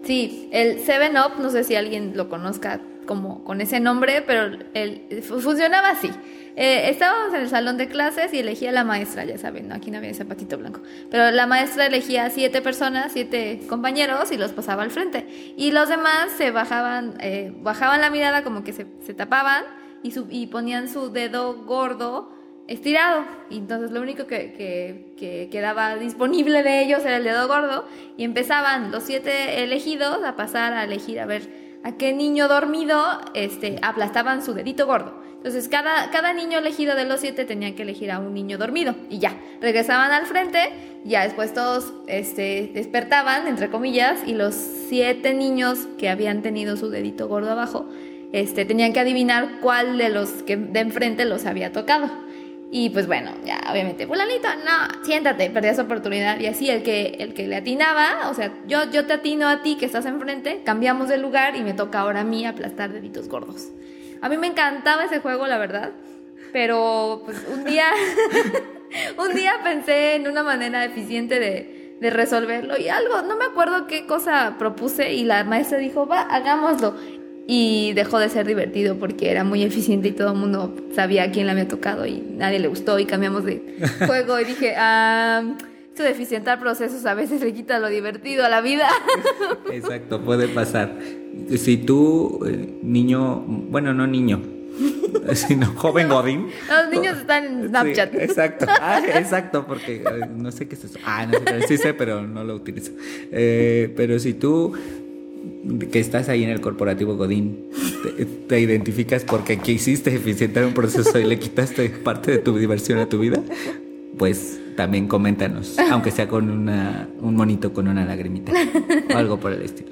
Sí, el 7-Up, no sé si alguien lo conozca como con ese nombre, pero el, fu- funcionaba así. Eh, estábamos en el salón de clases y elegía la maestra, ya saben, ¿no? aquí no había zapatito blanco, pero la maestra elegía siete personas, siete compañeros y los pasaba al frente. Y los demás se bajaban, eh, bajaban la mirada como que se, se tapaban y, ponían su dedo gordo estirado. Y entonces lo único que, que- que quedaba disponible de ellos era el dedo gordo. Y empezaban los siete elegidos a pasar a elegir a ver a qué niño dormido este, aplastaban su dedito gordo. Entonces cada, cada niño elegido de los siete tenía que elegir a un niño dormido. Y ya, regresaban al frente. Ya después todos este, despertaban, entre comillas, y los siete niños que habían tenido su dedito gordo abajo este, tenían que adivinar cuál de los que de enfrente los había tocado. Y pues bueno, ya obviamente, fulanito, no, siéntate, perdías oportunidad. Y así el que, el que le atinaba, o sea, yo, yo te atino a ti que estás enfrente, cambiamos de lugar y me toca ahora a mí aplastar deditos gordos. A mí me encantaba ese juego, la verdad. Pero pues un día, [laughs] un día pensé en una manera eficiente de, de resolverlo y algo, no me acuerdo qué cosa propuse y la maestra dijo, va, hagámoslo. Y dejó de ser divertido porque era muy eficiente y todo el mundo sabía a quién le había tocado y nadie le gustó y cambiamos de [laughs] juego y dije, ah, esto de eficientar procesos a veces le quita lo divertido a la vida. [laughs] Exacto, puede pasar. Si tú, eh, niño, bueno, no niño, [laughs] sino joven Godín. Los niños están en Snapchat. Sí, exacto, Ah, exacto, porque eh, no sé qué es eso. Ah, no sé, sí sé, pero no lo utilizo. Eh, pero si tú que estás ahí en el corporativo Godín, te, te identificas porque quisiste eficientar un proceso y le quitaste parte de tu diversión a tu vida, pues también coméntanos, aunque sea con una, un monito con una lagrimita o algo por el estilo.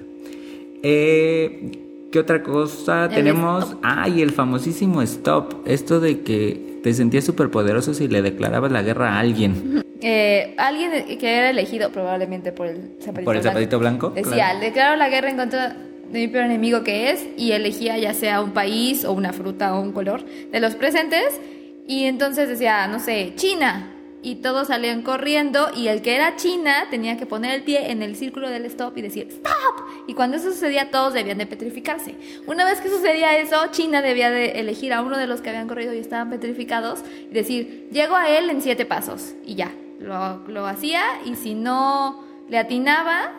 Eh, ¿Qué otra cosa El tenemos? stop. Ah, y el famosísimo stop. Esto de que te sentías súper poderoso si le declarabas la guerra a alguien. Eh, alguien que era elegido probablemente por el zapatito Por el blanco, zapatito blanco. Decía, claro. declaro la guerra en contra de mi peor enemigo que es y elegía ya sea un país o una fruta o un color de los presentes y entonces decía, no sé, China y todos salían corriendo y el que era China tenía que poner el pie en el círculo del stop y decir stop y cuando eso sucedía todos debían de petrificarse. Una vez que sucedía eso, China debía de elegir a uno de los que habían corrido y estaban petrificados y decir, llego a él en siete pasos y ya, lo, lo hacía y si no le atinaba,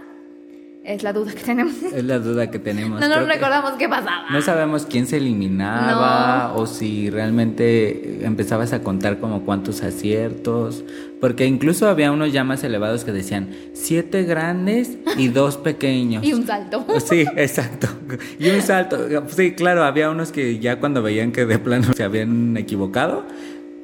es la duda que tenemos. Es la duda que tenemos. No nos recordamos qué pasaba. No sabemos quién se eliminaba o si realmente empezabas a contar como cuántos aciertos, porque incluso había unos ya más elevados que decían siete grandes y [laughs] dos pequeños. Y un salto. Sí, exacto. Y un salto. Sí, claro, había unos que ya cuando veían que de plano se habían equivocado,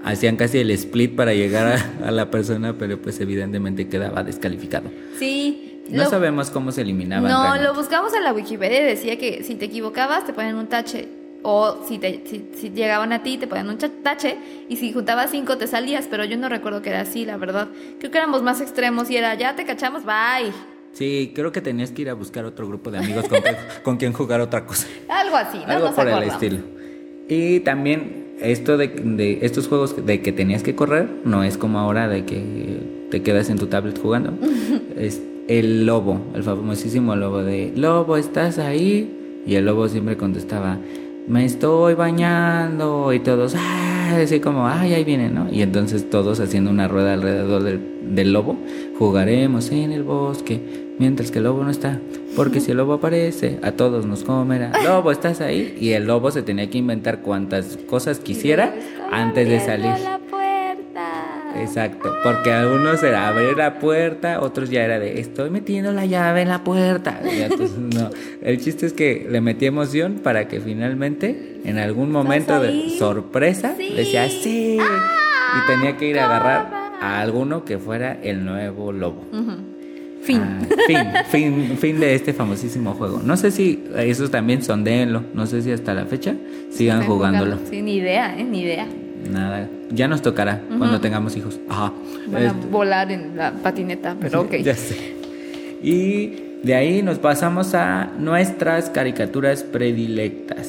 hacían casi el split para llegar a, a la persona, pero pues evidentemente quedaba descalificado. Sí. No lo- sabemos cómo se eliminaban. No, realmente. lo buscamos en la Wikipedia y decía que si te equivocabas te ponían un tache. O si, te, si, si llegaban a ti te ponían un tache. Y si juntabas cinco te salías. Pero yo no recuerdo que era así, la verdad. Creo que éramos más extremos y era ya te cachamos, bye. Sí, creo que tenías que ir a buscar otro grupo de amigos con, que- [laughs] con quien jugar otra cosa. Algo así, no Algo nos por el estilo. Y también esto de, de estos juegos de que tenías que correr, no es como ahora de que te quedas en tu tablet jugando. es [laughs] el lobo, el famosísimo lobo de Lobo, ¿estás ahí? Y el lobo siempre contestaba, me estoy bañando. Y todos, ah, así como, ay, ahí viene, ¿no? Y entonces todos haciendo una rueda alrededor del, del lobo, jugaremos en el bosque, mientras que el lobo no está. Porque si el lobo aparece, a todos nos comerá. [laughs] Lobo, ¿estás ahí? Y el lobo se tenía que inventar cuantas cosas quisiera antes de salir. Exacto, porque algunos era abrir la puerta, otros ya era de estoy metiendo la llave en la puerta. Entonces, [laughs] no. El chiste es que le metí emoción para que finalmente, en algún momento de sorpresa, Sí. decía sí. y tenía que ir a agarrar cámara. a alguno que fuera el nuevo lobo. Fin. Ah, fin, fin, fin de este famosísimo juego. No sé si esos también sondéenlo, no sé si hasta la fecha sigan jugándolo. Sí, ni idea, ¿eh? Ni idea. Nada, ya nos tocará cuando tengamos hijos. Ajá. Van a Este- volar en la patineta, pero [laughs] ok. Ya sé. Y de ahí nos pasamos a nuestras caricaturas predilectas.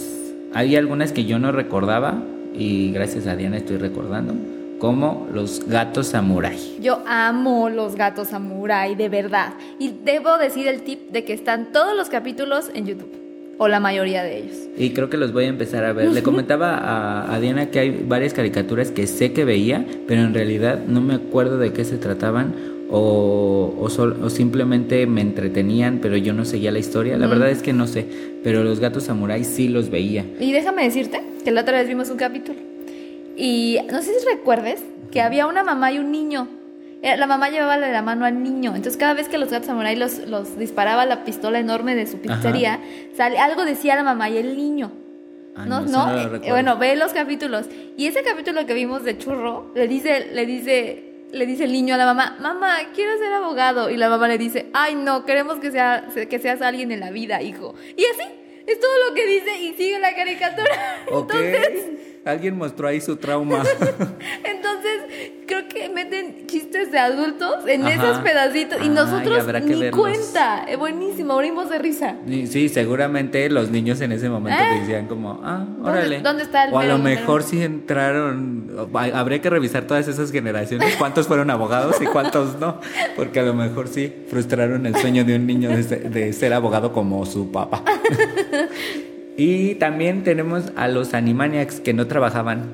Hay algunas que yo no recordaba y gracias a Diana estoy recordando, como los gatos samurai. Yo amo los gatos samurai, de verdad. Y debo decir el tip de que están todos los capítulos en YouTube. O la mayoría de ellos. Y creo que los voy a empezar a ver. Le comentaba a, a Diana que hay varias caricaturas que sé que veía, pero en realidad no me acuerdo de qué se trataban o, o, sol- o simplemente me entretenían, pero yo no seguía la historia. La verdad es que no sé, pero los gatos samurai sí los veía. Y déjame decirte que la otra vez vimos un capítulo. Y no sé si recuerdes que había una mamá y un niño. Eh, La mamá llevaba de la mano al niño. Entonces, cada vez que los gatos samurai los, los disparaba la pistola enorme de su pizzería, sale, algo decía la mamá y el niño. Ah, no, no, eh, bueno, ve los capítulos. Y ese capítulo que vimos de churro, le dice, le dice, le dice el niño a la mamá, mamá, quiero ser abogado. Y la mamá le dice, ay no, queremos que, sea, que seas alguien en la vida, hijo. Y así, es todo lo que dice y sigue la caricatura. [laughs] Entonces, Alguien mostró ahí su trauma. [laughs] entonces, creo que meten chistes de adultos en Ajá. esos pedacitos y nosotros que ni verlos. cuenta. Es buenísimo, morimos de risa. Y Sí, seguramente los niños en ese momento ¿Eh? decían como, ah, ¿Dónde- órale. dónde está el O a mero lo mejor sí entraron, ha- habría que revisar todas esas generaciones, cuántos fueron abogados y cuántos no, porque a lo mejor sí frustraron el sueño de un niño de, de ser abogado como su papá. [laughs] y también tenemos a los Animaniacs que no trabajaban,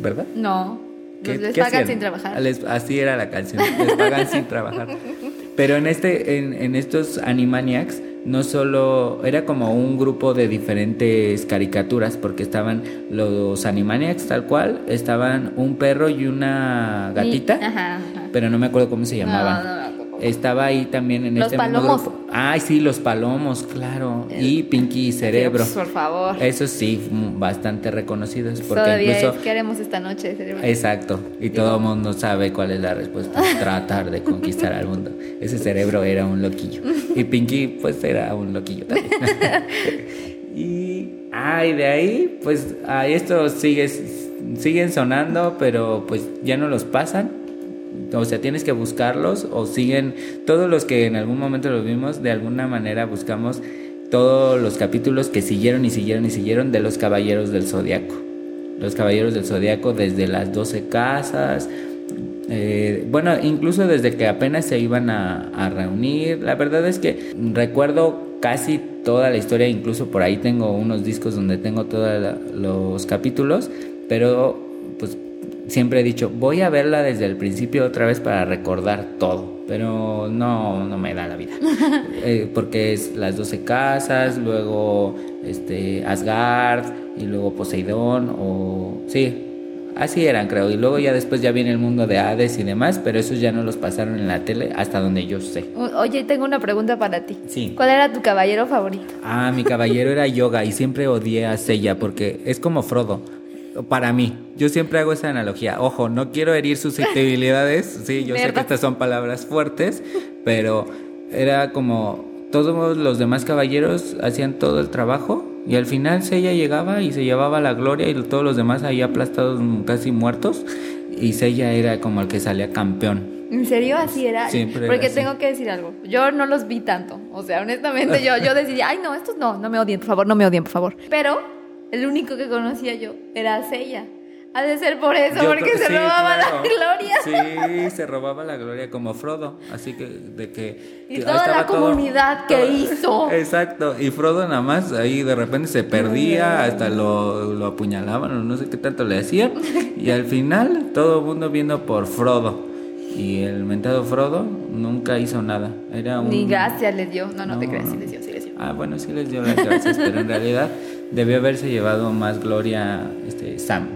¿verdad? No, ¿Qué- los les qué pagan hacían? sin trabajar. Les- así era la canción, les pagan sin trabajar. Pero en este, en, en estos Animaniacs, no solo era como un grupo de diferentes caricaturas, porque estaban los Animaniacs tal cual, estaban un perro y una gatita, Y- Ajá, ajá. pero no me acuerdo cómo se llamaban. No. Estaba ahí también en Los este palomos. mismo grupo. Ay, sí, los palomos, claro. Y Pinky y Cerebro. Dios, por favor. Eso sí, bastante reconocidos. Porque Todavía incluso. es, ¿qué haremos esta noche, cerebro? Exacto. Y todo el mundo sabe cuál es la respuesta. [laughs] Tratar de conquistar al mundo. Ese cerebro era un loquillo. Y Pinky, pues, era un loquillo también. [laughs] [laughs] y. Ay, de ahí, pues, a estos sigue, siguen sonando, pero pues ya no los pasan. O sea, tienes que buscarlos o siguen todos los que en algún momento los vimos, de alguna manera buscamos todos los capítulos que siguieron y siguieron y siguieron de los Caballeros del Zodiaco. Los Caballeros del Zodiaco desde las 12 casas, eh, bueno, incluso desde que apenas se iban a, a reunir. La verdad es que recuerdo casi toda la historia, incluso por ahí tengo unos discos donde tengo todos los capítulos, pero pues siempre he dicho, voy a verla desde el principio otra vez para recordar todo, pero no, no me da la vida, [laughs] Eh, porque es las 12 casas, luego este, Asgard y luego Poseidón, o sí, así eran creo, y luego ya después ya viene el mundo de Hades y demás, pero esos ya no los pasaron en la tele hasta donde yo sé. Oye, tengo una pregunta para ti. Sí. ¿Cuál era tu caballero favorito? Ah, mi caballero era yoga y siempre odié a Seiya porque es como Frodo. Para mí, yo siempre hago esa analogía. Ojo, no quiero herir susceptibilidades. Sí, yo sé que estas son palabras fuertes, pero era como todos los demás caballeros hacían todo el trabajo y al final Seiya llegaba y se llevaba la gloria y todos los demás ahí aplastados casi muertos y Seiya era como el que salía campeón. ¿En serio así era? Siempre era Porque así. tengo que decir algo. Yo no los vi tanto. O sea, honestamente yo, yo decidí, ay no, estos no, no me odien, por favor, no me odien, por favor. Pero el único que conocía yo era Seiya. Ha de ser por eso, Yo porque se sí, robaba claro. la gloria. Sí, se robaba la gloria como Frodo, así que de que Y toda la comunidad que hizo. [laughs] Exacto, y Frodo nada más ahí de repente se perdía, hasta lo, lo apuñalaban o no sé qué tanto le hacían, [laughs] y al final todo el mundo viendo por Frodo. Y el mentado Frodo nunca hizo nada. Era un Ni gracias les dio. No, no, te No, creas, sí les dio, sí les dio. Ah, bueno, sí les dio las gracias, pero en realidad [laughs] debió haberse llevado más gloria este Sam.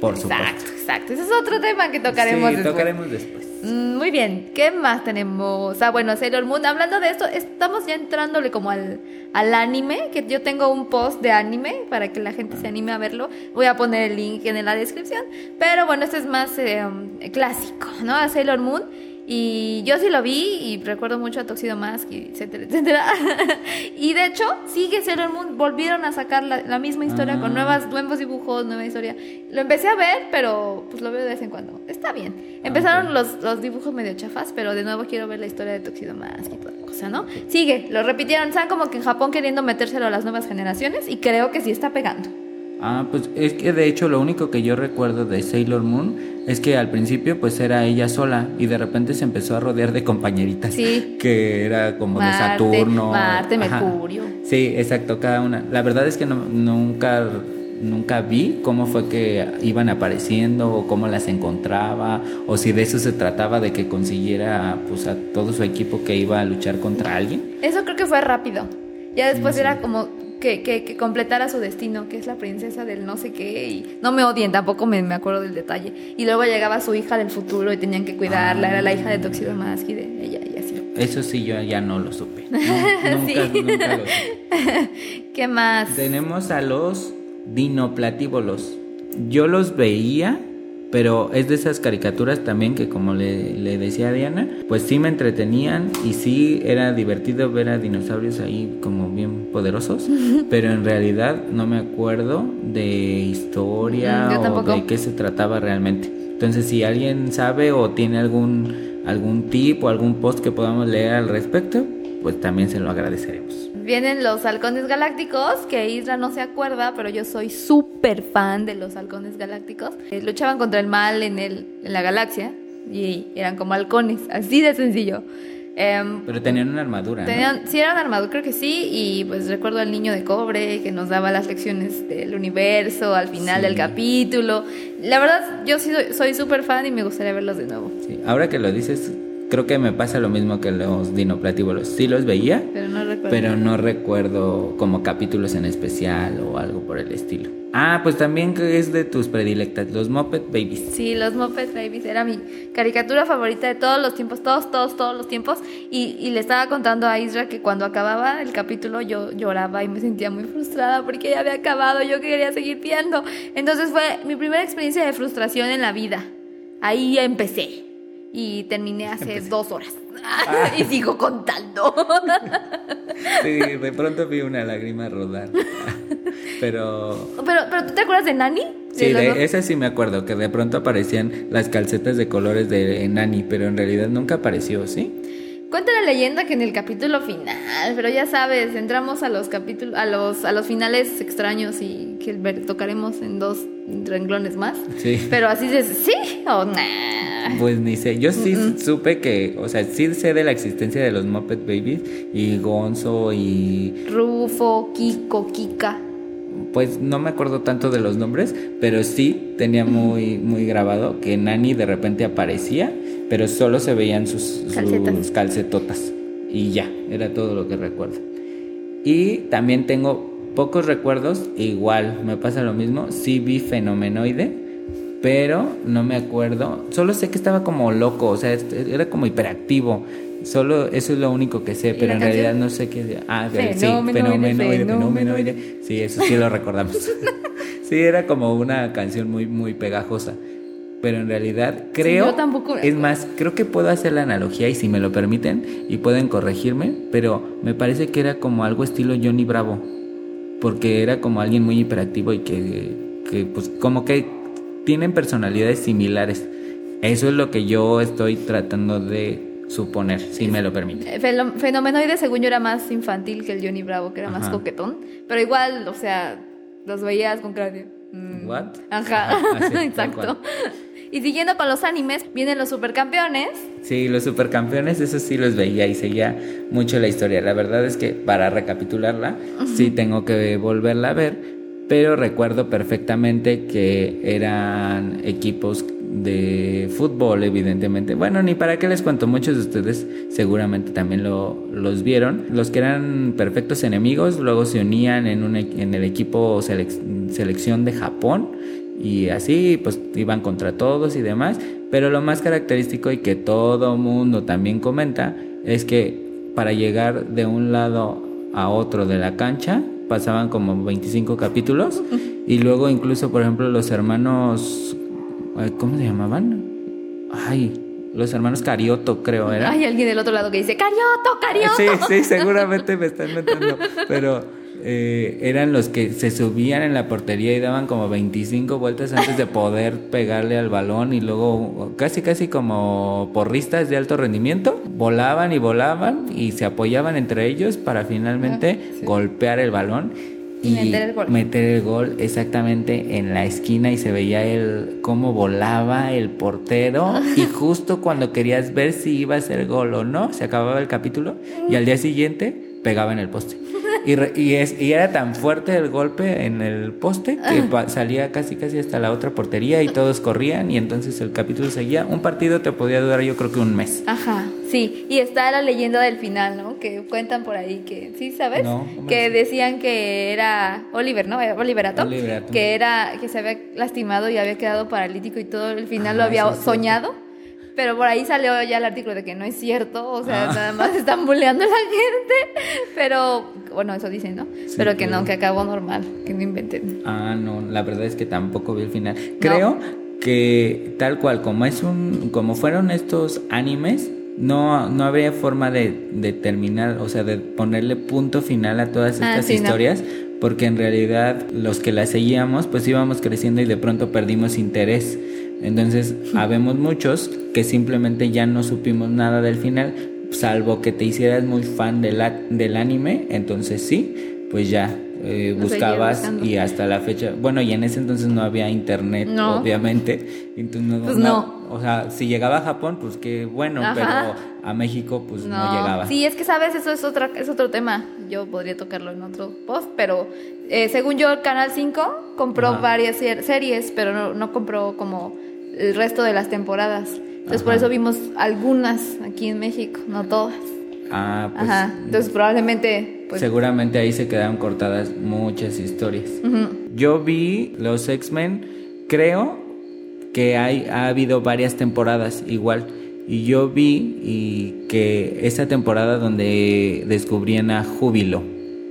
Por Exacto, supuesto. exacto. Ese es otro tema que tocaremos sí, después. tocaremos después. Mm, Muy bien, ¿qué más tenemos? Ah, bueno, Sailor Moon. Hablando de esto, estamos ya entrándole como al, al anime, que yo tengo un post de anime para que la gente se anime a verlo. Voy a poner el link en la descripción. Pero bueno, este es más eh, clásico, ¿no? A Sailor Moon. Y yo sí lo vi y recuerdo mucho a Tuxedo Mask, y etcétera, etcétera. [laughs] y de hecho, sigue Sailor Moon. Volvieron a sacar la, la misma historia Ah. con nuevas, nuevos dibujos, nueva historia. Lo empecé a ver, pero pues lo veo de vez en cuando. Está bien. Empezaron los, los dibujos medio chafas, pero de nuevo quiero ver la historia de Tuxedo Mask y toda la cosa, ¿no? Sigue, lo repitieron. Están como que en Japón queriendo metérselo a las nuevas generaciones y creo que sí está pegando. Ah, pues es que de hecho lo único que yo recuerdo de Sailor Moon es que al principio pues era ella sola y de repente se empezó a rodear de compañeritas. Sí. Que era como de Saturno. Marte, Ajá. Mercurio. Sí, exacto, cada una. La verdad es que no- nunca, nunca vi cómo fue que iban apareciendo o cómo las encontraba o si de eso se trataba de que consiguiera pues a todo su equipo que iba a luchar contra alguien. Eso creo que fue rápido. Ya después Sí. era como que, que, que completara su destino, que es la princesa del no sé qué. Y no me odien, tampoco me, me acuerdo del detalle. Y luego llegaba su hija del futuro y tenían que cuidarla. Ah. Era la hija de Tuxedo Mask y de ella y así. Eso sí yo ya no lo supe. [laughs] No, nunca, Sí. nunca lo supe. [laughs] ¿Qué más? Tenemos a los dinoplatívolos. Yo los veía, pero es de esas caricaturas también que como le, le decía a Diana, pues sí me entretenían y sí era divertido ver a dinosaurios ahí como bien poderosos, [laughs] pero en realidad no me acuerdo de historia Mm, yo o tampoco. de qué se trataba realmente. Entonces si alguien sabe o tiene algún, algún tip o algún post que podamos leer al respecto, pues también se lo agradeceremos. Vienen los halcones galácticos, que Isra no se acuerda, pero yo soy súper fan de los halcones galácticos. Eh, luchaban contra el mal en, el, en la galaxia y eran como halcones, así de sencillo. Em, Pero tenían una armadura. ¿no? Tenían, sí, era una armadura, creo que sí, y pues recuerdo al niño de cobre que nos daba las lecciones del universo al final Sí. del capítulo. La verdad, yo sí soy súper fan y me gustaría verlos de nuevo. Sí, Ahora que lo dices, creo que me pasa lo mismo que los dinoplatívolos. Sí los veía, Pero no recuerdo. pero no recuerdo como capítulos en especial o algo por el estilo. Ah, pues también es de tus predilectas, los Muppet Babies. Sí, los Muppet Babies era mi caricatura favorita de todos los tiempos, todos, todos, todos los tiempos. Y, y le estaba contando a Isra que cuando acababa el capítulo yo lloraba y me sentía muy frustrada porque ya había acabado, yo quería seguir viendo. Entonces fue mi primera experiencia de frustración en la vida. Ahí empecé y terminé hace dos horas. [laughs] y sigo contando. [laughs] Sí, de pronto vi una lágrima rodar. Pero pero, pero ¿tú te acuerdas de Nani? Sí, de dos- esa sí me acuerdo, que de pronto aparecían las calcetas de colores de Nani, pero en realidad nunca apareció, ¿sí? Cuenta la leyenda que en el capítulo final, pero ya sabes, entramos a los capítulos, a los, a los finales extraños y que tocaremos en dos renglones más. Sí. Pero así de sí o nah. Pues ni sé, yo sí supe que, o sea, sí sé de la existencia de los Muppet Babies y Gonzo y Rufo, Kiko, Kika. pues no me acuerdo tanto de los nombres, pero sí tenía muy muy grabado que Nani de repente aparecía, pero solo se veían sus, sus calcetotas y ya, era todo lo que recuerdo. Y también tengo pocos recuerdos, igual me pasa lo mismo, sí vi Fenomenoide, pero no me acuerdo, solo sé que estaba como loco, o sea, este- era como hiperactivo. Solo eso es lo único que sé, ¿Y pero en canción? realidad no sé qué. Ah, sí, fenomenoide. fenomenoide. Sí, eso sí lo recordamos. [laughs] sí, era como una canción muy, muy pegajosa. Pero en realidad creo. yo tampoco Es más, creo que puedo hacer la analogía y si me lo permiten y pueden corregirme, pero me parece que era como algo estilo Johnny Bravo. Porque era como alguien muy hiperactivo y que, que pues como que tienen personalidades similares. Eso es lo que yo estoy tratando de suponer, si me lo permiten. Eh, Fenomenoide, según yo, era más infantil que el Johnny Bravo, que era más coquetón. Pero igual, o sea, los veías con de, mm, What? Ajá, [laughs] Ajá, así, [laughs] tal exacto. Y siguiendo con los animes, vienen los supercampeones. Sí, los supercampeones, eso sí los veía y seguía mucho la historia. La verdad es que para recapitularla, sí tengo que volverla a ver, pero recuerdo perfectamente que eran equipos de fútbol, evidentemente. Bueno, ni para qué les cuento, muchos de ustedes seguramente también lo, los vieron. Los que eran perfectos enemigos, luego se unían en, un, e- en el equipo selec- selección de Japón y así pues iban contra todos y demás, pero lo más característico y que todo mundo también comenta es que para llegar de un lado a otro de la cancha pasaban como 25 capítulos y luego incluso por ejemplo los hermanos ¿cómo se llamaban? Ay, los hermanos Carioto creo era. Hay alguien del otro lado que dice, Carioto, Carioto. Sí, sí, seguramente me están metiendo. Pero eh, eran los que se subían en la portería y daban como 25 vueltas antes de poder [laughs] pegarle al balón y luego casi, casi como porristas de alto rendimiento, volaban y volaban y se apoyaban entre ellos para finalmente Ah, sí. golpear el balón. Y meter el gol. meter el gol exactamente en la esquina y se veía el cómo volaba el portero y [laughs] justo cuando querías ver si iba a ser gol o no, se acababa el capítulo y al día siguiente pegaba en el poste. Y, re- y, es, y era tan fuerte el golpe en el poste que pa- salía casi casi hasta la otra portería y todos corrían y entonces el capítulo seguía. Un partido te podía durar yo creo que un mes. Ajá, sí. Y está la leyenda del final, ¿no? Que cuentan por ahí que, ¿sí sabes? No, que decían que era Oliver, ¿no? Eh, Oliver Atom. Oliver Atom. Que era, que se había lastimado y había quedado paralítico y todo el final lo Ah, había sí, soñado. Pero por ahí salió ya el artículo de que no es cierto, o sea, Ah. nada más están bulleando a la gente. Pero, bueno, eso dicen, ¿no? Sí, pero que no, que acabó normal, que no inventen. Ah, no, la verdad es que tampoco vi el final. Creo que tal cual como es un como fueron estos animes no no habría forma de, de terminar, o sea, de ponerle punto final a todas Ah, estas no. historias, porque en realidad los que las seguíamos pues íbamos creciendo y de pronto perdimos interés. Entonces, habemos muchos que simplemente ya no supimos nada del final, salvo que te hicieras muy fan del, a- del anime, entonces sí, pues ya eh, buscabas y hasta la fecha, bueno, y en ese entonces no había internet, No. obviamente, entonces no, Pues no- o sea, si llegaba a Japón, pues qué bueno, Ajá. pero a México pues no, llegaba. Sí, es que sabes, eso es otra, es otro tema. Yo podría tocarlo en otro post, pero eh, según yo, el Canal 5 compró Ajá. varias ser- series, pero no, no compró como el resto de las temporadas. Entonces por eso vimos algunas aquí en México, no todas. Ah, pues Ajá. Entonces probablemente, pues, seguramente ahí se quedaron cortadas muchas historias. Yo vi los X-Men, creo que hay, ha habido varias temporadas igual. Y yo vi y que esa temporada donde descubrían a Júbilo.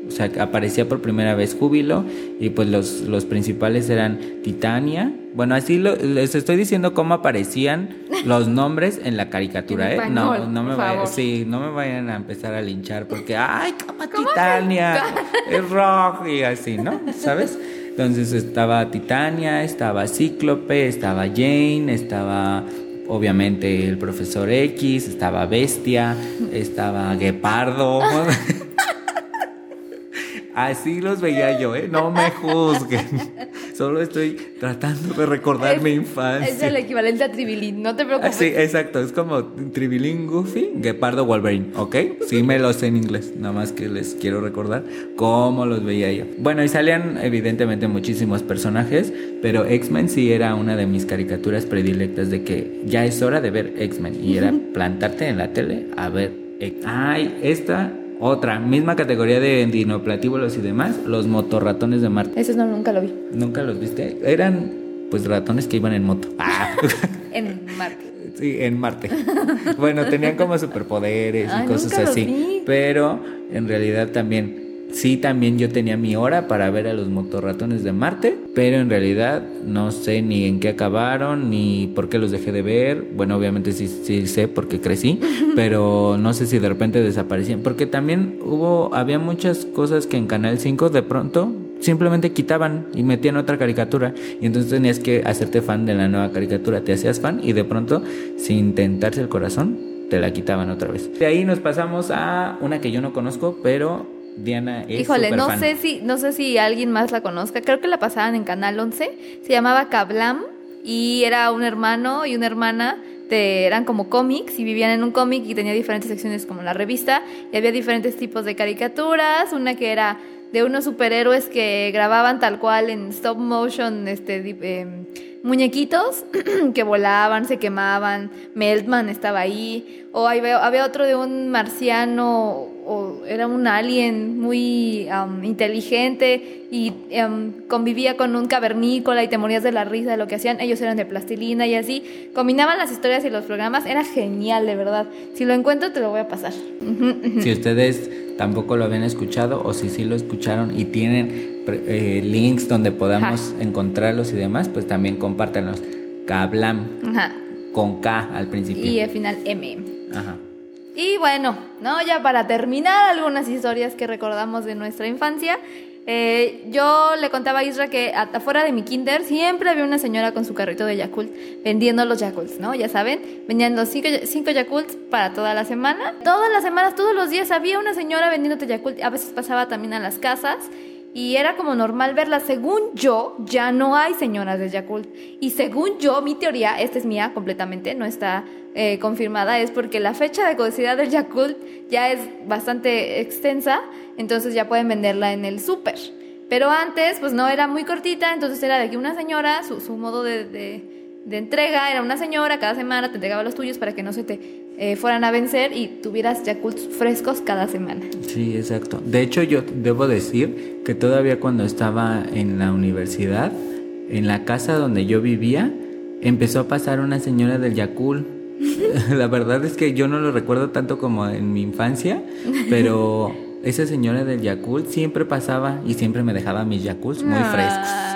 O sea, que aparecía por primera vez Júbilo y pues los, los principales eran Titania. Bueno, así lo- les estoy diciendo cómo aparecían los [laughs] nombres en la caricatura, ¿eh? No, no me vayan, sí, no me vayan a empezar a linchar porque, [laughs] ay, como Titania, es rojo y así, ¿no? ¿Sabes? Entonces estaba Titania, estaba Cíclope, estaba Jane, estaba obviamente el profesor X, estaba Bestia, estaba Guepardo. [laughs] Así los veía yo, ¿eh? No me juzguen. Solo estoy tratando de recordar Es- mi infancia. Es el equivalente a Tribilín, no te preocupes. Sí, exacto. Es como Tribilín Goofy, Guepardo Wolverine, ¿ok? Sí me lo sé en inglés, nada más que les quiero recordar cómo los veía yo. Bueno, y salían evidentemente muchísimos personajes, pero X-Men sí era una de mis caricaturas predilectas de que ya es hora de ver X-Men y era plantarte en la tele a ver. Ay, esta otra, misma categoría de dinoplatíbulos y demás, los motorratones de Marte. Ese no, nunca lo vi. ¿Nunca los viste? Eran pues ratones que iban en moto. Ah. [laughs] En Marte. Sí, en Marte. Bueno, tenían como superpoderes y Ay, cosas así. Pero en realidad también, sí, también yo tenía mi hora para ver a los motorratones de Marte. Pero en realidad no sé ni en qué acabaron, ni por qué los dejé de ver. Bueno, obviamente sí, sí sé porque crecí, [laughs] pero no sé si de repente desaparecían. Porque también hubo, había muchas cosas que en Canal 5 de pronto simplemente quitaban y metían otra caricatura y entonces tenías que hacerte fan de la nueva caricatura, te hacías fan y de pronto sin tentarse el corazón te la quitaban otra vez. De ahí nos pasamos a una que yo no conozco, pero Diana es Híjole, no sé si no sé si alguien más la conozca. Creo que la pasaban en Canal 11. Se llamaba Kablam y era un hermano y una hermana. De, eran como cómics y vivían en un cómic y tenía diferentes secciones como la revista y había diferentes tipos de caricaturas. Una que era de unos superhéroes que grababan tal cual en stop motion, este, em, muñequitos [clears throat] que volaban, se quemaban. Meltman estaba ahí. O había, había otro de un marciano o era un alien muy am, inteligente y am, convivía con un cavernícola y te morías de la risa de lo que hacían. Ellos eran de plastilina y así. Combinaban las historias y los programas. Era genial, de verdad. Si lo encuentro, te lo voy a pasar. Si ustedes tampoco lo habían escuchado o si sí lo escucharon y tienen eh, links donde podamos encontrarlos y demás, pues también compártanlos. Kablam Ajá. con K al principio. Y al final, M. Ajá. Y bueno, ¿no? Ya para terminar algunas historias que recordamos de nuestra infancia. eh, yo le contaba a Isra que afuera de mi kinder siempre había una señora con su carrito de Yakult vendiendo los Yakults, ¿no? Ya saben, vendían los cinco, cinco Yakults para toda la semana. Todas las semanas, todos los días había una señora vendiéndote Yakult. A veces pasaba también a las casas y era como normal verla. Según yo, ya no hay señoras de Yakult. Y según yo, mi teoría, esta es mía completamente, no está eh, confirmada, es porque la fecha de caducidad del Yakult ya es bastante extensa, entonces ya pueden venderla en el súper. Pero antes, pues no, era muy cortita, entonces era de que una señora, su, modo de, de- entrega era una señora, cada semana te entregaba los tuyos para que no se te eh, fueran a vencer y tuvieras Yakults frescos cada semana. Sí, exacto. De hecho, yo debo decir que todavía cuando estaba en la universidad, en la casa donde yo vivía, empezó a pasar una señora del Yakul. [laughs] la verdad es que yo no lo recuerdo tanto como en mi infancia, pero [laughs] esa señora del Yakul siempre pasaba y siempre me dejaba mis Yakuls muy frescos. Ah.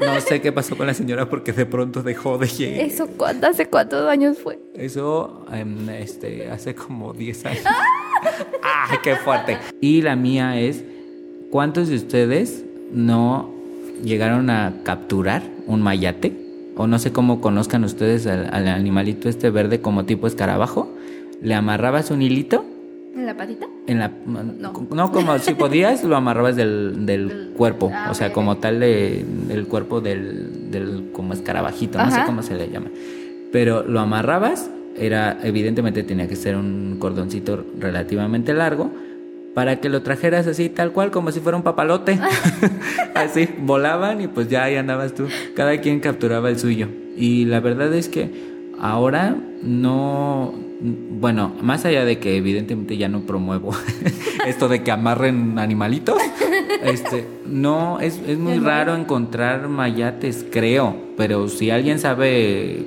No sé qué pasó con la señora porque de pronto dejó de llegar. ¿Eso cuánto, hace cuántos años fue? Eso em, este, hace como 10 años. [laughs] ¡Ay, qué fuerte! Y la mía es, ¿cuántos de ustedes no llegaron a capturar un mayate? O no sé cómo conozcan ustedes al, al animalito este verde como tipo escarabajo. Le amarrabas un hilito ¿En la patita? en la... No. No, como si [laughs] podías, lo amarrabas del, del cuerpo. ah, o sea, como tal de, del cuerpo del, del como escarabajito. No sé cómo se le llama. Pero lo amarrabas, era evidentemente tenía que ser un cordoncito relativamente largo para que lo trajeras así tal cual como si fuera un papalote. [laughs] así volaban y pues ya ahí andabas tú. Cada quien capturaba el suyo. Y la verdad es que ahora no bueno, más allá de que evidentemente ya no promuevo [laughs] esto de que amarren animalitos, este, no, es, es muy raro encontrar mayates, creo, pero si alguien sabe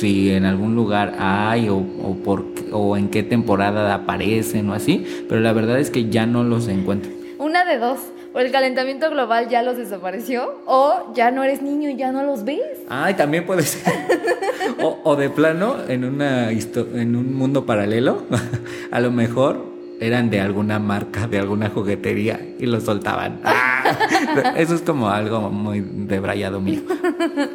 si en algún lugar hay o, o, por, o en qué temporada aparecen o así, pero la verdad es que ya no los encuentro. Una de dos o el calentamiento global ya los desapareció, o ya no eres niño y ya no los ves. Ay, también puede ser. o, de plano, en, una en un mundo paralelo, [laughs] a lo mejor eran de alguna marca, de alguna juguetería y los soltaban. [laughs] Ah, eso es como algo muy debrayado mío.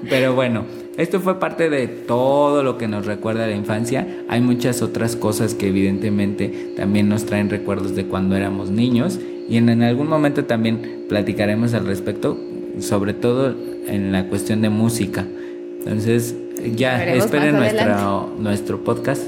Pero bueno, esto fue parte de todo lo que nos recuerda la infancia. Hay muchas otras cosas que evidentemente también nos traen recuerdos de cuando éramos niños y en, algún momento también platicaremos al respecto, sobre todo en la cuestión de música. Entonces, ya esperen nuestro, nuestro podcast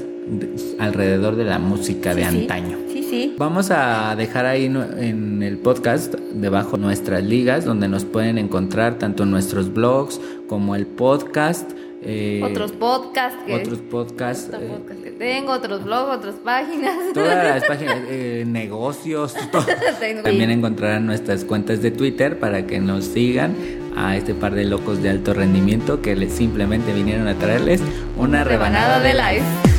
alrededor de la música de antaño. Sí, sí. Vamos a dejar ahí en el podcast debajo nuestras ligas donde nos pueden encontrar tanto nuestros blogs como el podcast. Eh, otros podcasts que, otros podcasts, eh, podcast que tengo, otros blogs, otras páginas. [laughs] Todas las [laughs] páginas, eh, negocios, [laughs] todo. También encontrarán nuestras cuentas de Twitter para que nos sigan a este par de locos de alto rendimiento que les simplemente vinieron a traerles una rebanada, de live.